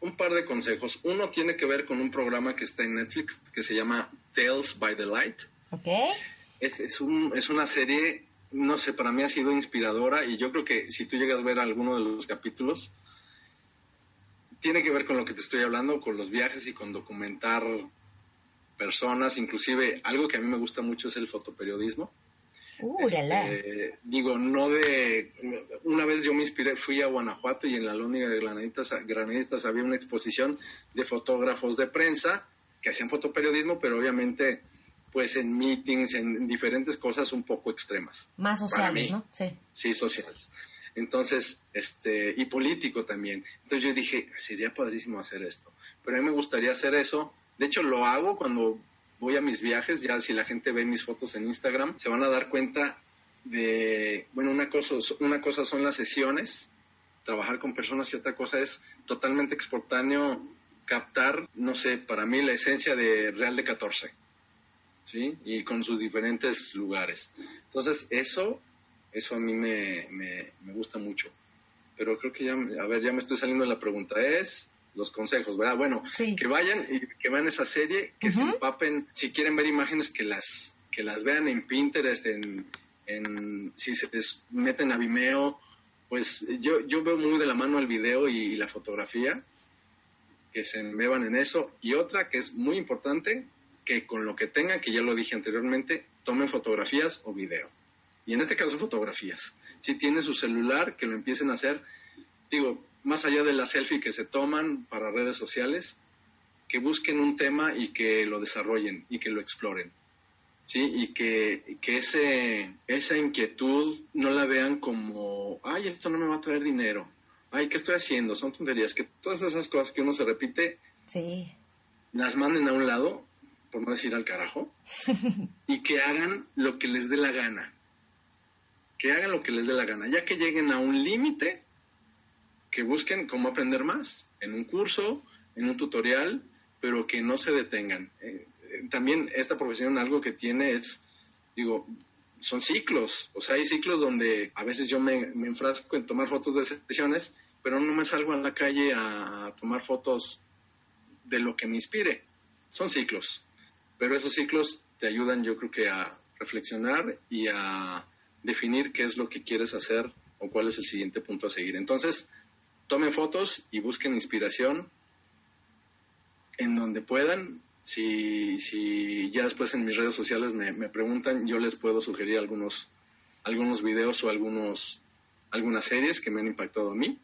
Speaker 2: un par de consejos. Uno tiene que ver con un programa que está en Netflix que se llama Tales by the Light.
Speaker 1: Ok.
Speaker 2: Es, es, un, es una serie, no sé, para mí ha sido inspiradora y yo creo que si tú llegas a ver alguno de los capítulos, tiene que ver con lo que te estoy hablando, con los viajes y con documentar personas, inclusive algo que a mí me gusta mucho es el fotoperiodismo.
Speaker 1: Este,
Speaker 2: digo, no de... Una vez yo me inspiré, fui a Guanajuato y en la Lóndiga de Granaditas, Granaditas había una exposición de fotógrafos de prensa que hacían fotoperiodismo, pero obviamente pues en meetings, en diferentes cosas un poco extremas.
Speaker 1: Más sociales, ¿no? Sí.
Speaker 2: Sí, sociales. Entonces, este, y político también. Entonces yo dije, sería padrísimo hacer esto. Pero a mí me gustaría hacer eso. De hecho, lo hago cuando voy a mis viajes, ya si la gente ve mis fotos en Instagram, se van a dar cuenta de, bueno, una cosa, una cosa son las sesiones, trabajar con personas y otra cosa es totalmente espontáneo captar, no sé, para mí la esencia de Real de 14, ¿sí? Y con sus diferentes lugares. Entonces, eso, eso a mí me, me, me gusta mucho. Pero creo que ya, a ver, ya me estoy saliendo de la pregunta. Es, los consejos, ¿verdad? Bueno, que vayan y que vean esa serie, que se empapen, si quieren ver imágenes, que las, que las vean en Pinterest, en, en si se les meten a Vimeo, pues yo, yo veo muy de la mano el video y, la fotografía, que se beban en eso. Y otra que es muy importante, que con lo que tengan, que ya lo dije anteriormente, tomen fotografías o video. Y en este caso fotografías. Si tienen su celular, que lo empiecen a hacer. Digo, más allá de la selfie que se toman para redes sociales, que busquen un tema y que lo desarrollen y que lo exploren. ¿Sí? Y que, que ese, esa inquietud no la vean como, ay, esto no me va a traer dinero. Ay, ¿qué estoy haciendo? Son tonterías. Que todas esas cosas que uno se repite,
Speaker 1: sí.
Speaker 2: las manden a un lado, por no decir al carajo, y que hagan lo que les dé la gana. Que hagan lo que les dé la gana. Ya que lleguen a un límite, que busquen cómo aprender más en un curso, en un tutorial, pero que no se detengan. Eh, eh, también esta profesión algo que tiene es, digo, son ciclos, o sea, hay ciclos donde a veces yo me, me enfrasco en tomar fotos de sesiones, pero no me salgo a la calle a tomar fotos de lo que me inspire. Son ciclos, pero esos ciclos te ayudan yo creo que a reflexionar y a definir qué es lo que quieres hacer o cuál es el siguiente punto a seguir. Entonces, tomen fotos y busquen inspiración en donde puedan. Si, si ya después en mis redes sociales me, me preguntan, yo les puedo sugerir algunos, algunos videos o algunos, algunas series que me han impactado a mí.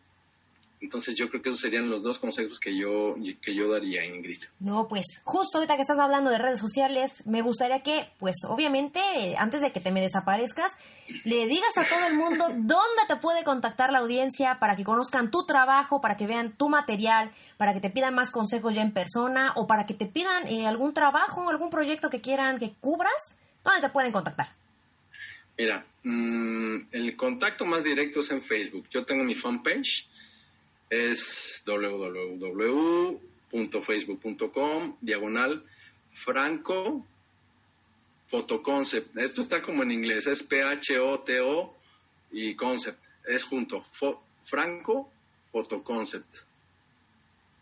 Speaker 2: Entonces yo creo que esos serían los dos consejos que yo, que yo daría, Ingrid.
Speaker 1: No, pues justo ahorita que estás hablando de redes sociales, me gustaría que, pues obviamente, antes de que te me desaparezcas, le digas a todo el mundo dónde te puede contactar la audiencia para que conozcan tu trabajo, para que vean tu material, para que te pidan más consejos ya en persona o para que te pidan eh, algún trabajo, algún proyecto que quieran que cubras. ¿Dónde te pueden contactar?
Speaker 2: Mira, mmm, el contacto más directo es en Facebook. Yo tengo mi fanpage es www.facebook.com diagonal franco fotoconcept. Esto está como en inglés, es P-H-O-T-O y concept. Es junto, franco fotoconcept.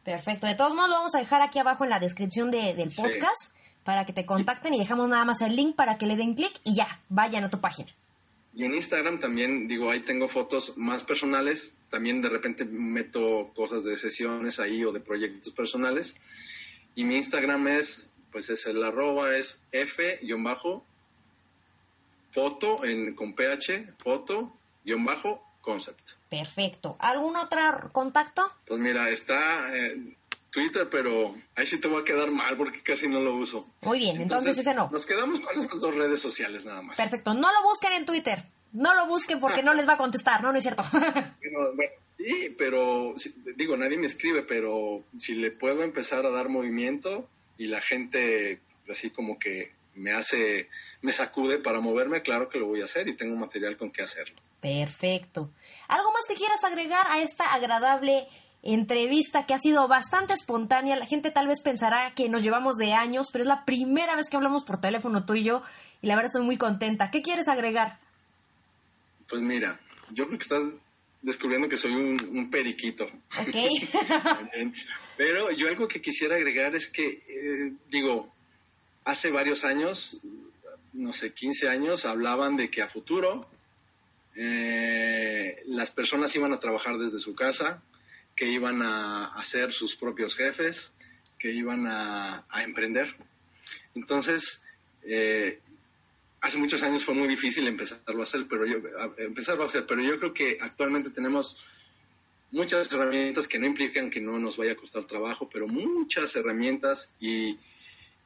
Speaker 1: Perfecto. De todos modos, lo vamos a dejar aquí abajo en la descripción de, del podcast sí. para que te contacten y dejamos nada más el link para que le den clic y ya, vayan a tu página.
Speaker 2: Y en Instagram también, digo, ahí tengo fotos más personales. También de repente meto cosas de sesiones ahí o de proyectos personales. Y mi Instagram es, pues es el arroba, es f-foto en, con ph, foto-concept.
Speaker 1: Perfecto. ¿Algún otro contacto?
Speaker 2: Pues mira, está eh, Twitter, pero ahí sí te voy a quedar mal porque casi no lo uso.
Speaker 1: Muy bien, entonces, entonces ese no.
Speaker 2: Nos quedamos con esas dos redes sociales nada más.
Speaker 1: Perfecto, no lo busquen en Twitter. No lo busquen porque no les va a contestar, no, no es cierto.
Speaker 2: bueno, bueno, sí, pero digo, nadie me escribe, pero si le puedo empezar a dar movimiento y la gente así como que me hace, me sacude para moverme, claro que lo voy a hacer y tengo material con qué hacerlo.
Speaker 1: Perfecto. ¿Algo más que quieras agregar a esta agradable entrevista que ha sido bastante espontánea. La gente tal vez pensará que nos llevamos de años, pero es la primera vez que hablamos por teléfono tú y yo y la verdad estoy muy contenta. ¿Qué quieres agregar?
Speaker 2: Pues mira, yo creo que estás descubriendo que soy un, un periquito.
Speaker 1: Ok.
Speaker 2: pero yo algo que quisiera agregar es que, eh, digo, hace varios años, no sé, 15 años, hablaban de que a futuro eh, las personas iban a trabajar desde su casa, que iban a, a ser sus propios jefes, que iban a, a emprender. Entonces, eh, hace muchos años fue muy difícil empezarlo a hacer, pero yo, a, empezarlo a hacer, pero yo creo que actualmente tenemos muchas herramientas que no implican que no nos vaya a costar trabajo, pero muchas herramientas y,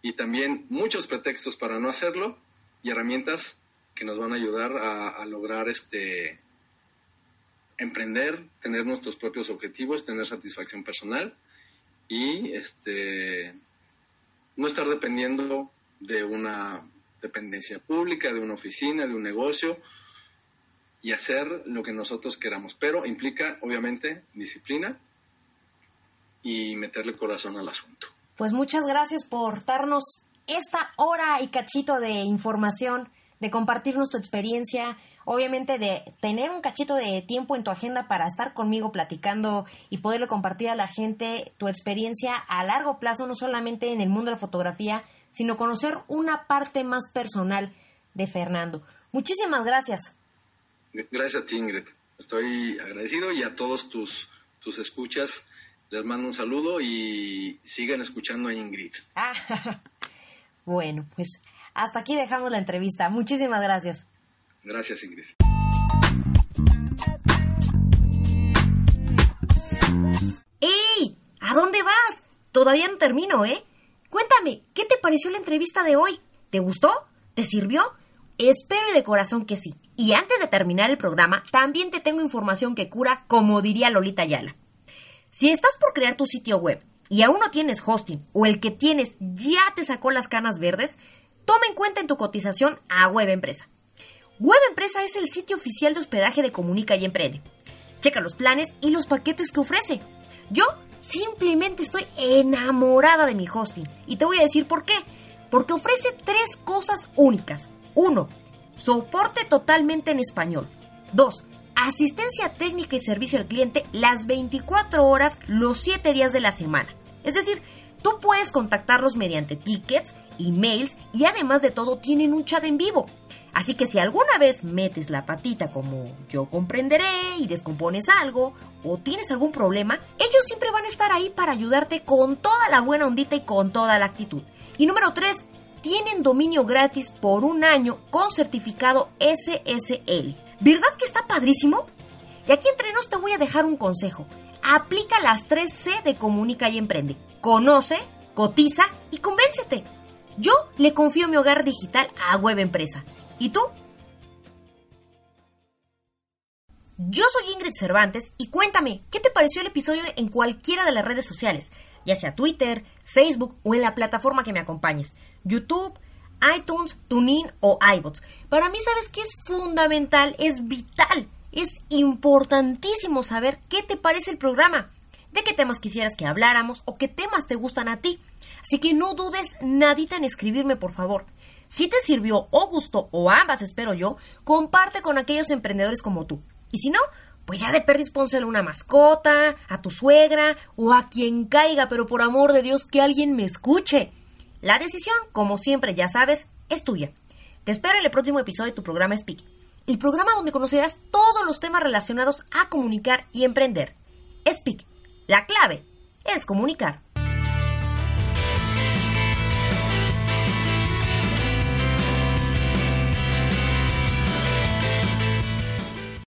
Speaker 2: y también muchos pretextos para no hacerlo y herramientas que nos van a ayudar a, a lograr este emprender, tener nuestros propios objetivos, tener satisfacción personal y este no estar dependiendo de una dependencia pública, de una oficina, de un negocio y hacer lo que nosotros queramos. Pero implica, obviamente, disciplina y meterle corazón al asunto.
Speaker 1: Pues muchas gracias por darnos esta hora y cachito de información, de compartirnos tu experiencia, obviamente de tener un cachito de tiempo en tu agenda para estar conmigo platicando y poderle compartir a la gente tu experiencia a largo plazo, no solamente en el mundo de la fotografía, sino conocer una parte más personal de Fernando. Muchísimas gracias.
Speaker 2: Gracias a ti, Ingrid. Estoy agradecido y a todos tus, tus escuchas les mando un saludo y sigan escuchando a Ingrid.
Speaker 1: Ah, bueno, pues hasta aquí dejamos la entrevista. Muchísimas gracias.
Speaker 2: Gracias, Ingrid.
Speaker 1: ¡Ey! ¿A dónde vas? Todavía no termino, ¿eh? Cuéntame, ¿qué te pareció la entrevista de hoy? ¿Te gustó? ¿Te sirvió? Espero y de corazón que sí. Y antes de terminar el programa, también te tengo información que cura, como diría Lolita Ayala. Si estás por crear tu sitio web y aún no tienes hosting o el que tienes ya te sacó las canas verdes, toma en cuenta en tu cotización a Web Empresa. Web Empresa es el sitio oficial de hospedaje de Comunica y Emprende. Checa los planes y los paquetes que ofrece. Yo simplemente estoy enamorada de mi hosting y te voy a decir por qué. Porque ofrece tres cosas únicas. Uno, soporte totalmente en español. Dos, asistencia técnica y servicio al cliente las 24 horas los 7 días de la semana. Es decir, Tú puedes contactarlos mediante tickets, emails y además de todo tienen un chat en vivo. Así que si alguna vez metes la patita como yo comprenderé y descompones algo o tienes algún problema, ellos siempre van a estar ahí para ayudarte con toda la buena ondita y con toda la actitud. Y número 3, tienen dominio gratis por un año con certificado SSL. ¿Verdad que está padrísimo? Y aquí entre nos te voy a dejar un consejo. Aplica las 3 C de Comunica y Emprende. Conoce, cotiza y convéncete. Yo le confío mi hogar digital a Web Empresa. ¿Y tú? Yo soy Ingrid Cervantes y cuéntame, ¿qué te pareció el episodio en cualquiera de las redes sociales? Ya sea Twitter, Facebook o en la plataforma que me acompañes. YouTube, iTunes, TuneIn o iBots. Para mí, ¿sabes qué es fundamental? Es vital es importantísimo saber qué te parece el programa, de qué temas quisieras que habláramos o qué temas te gustan a ti. Así que no dudes nadita en escribirme, por favor. Si te sirvió o gustó o ambas, espero yo, comparte con aquellos emprendedores como tú. Y si no, pues ya de perris a una mascota, a tu suegra o a quien caiga, pero por amor de Dios que alguien me escuche. La decisión, como siempre ya sabes, es tuya. Te espero en el próximo episodio de tu programa Speak el programa donde conocerás todos los temas relacionados a comunicar y emprender. Speak. La clave es comunicar.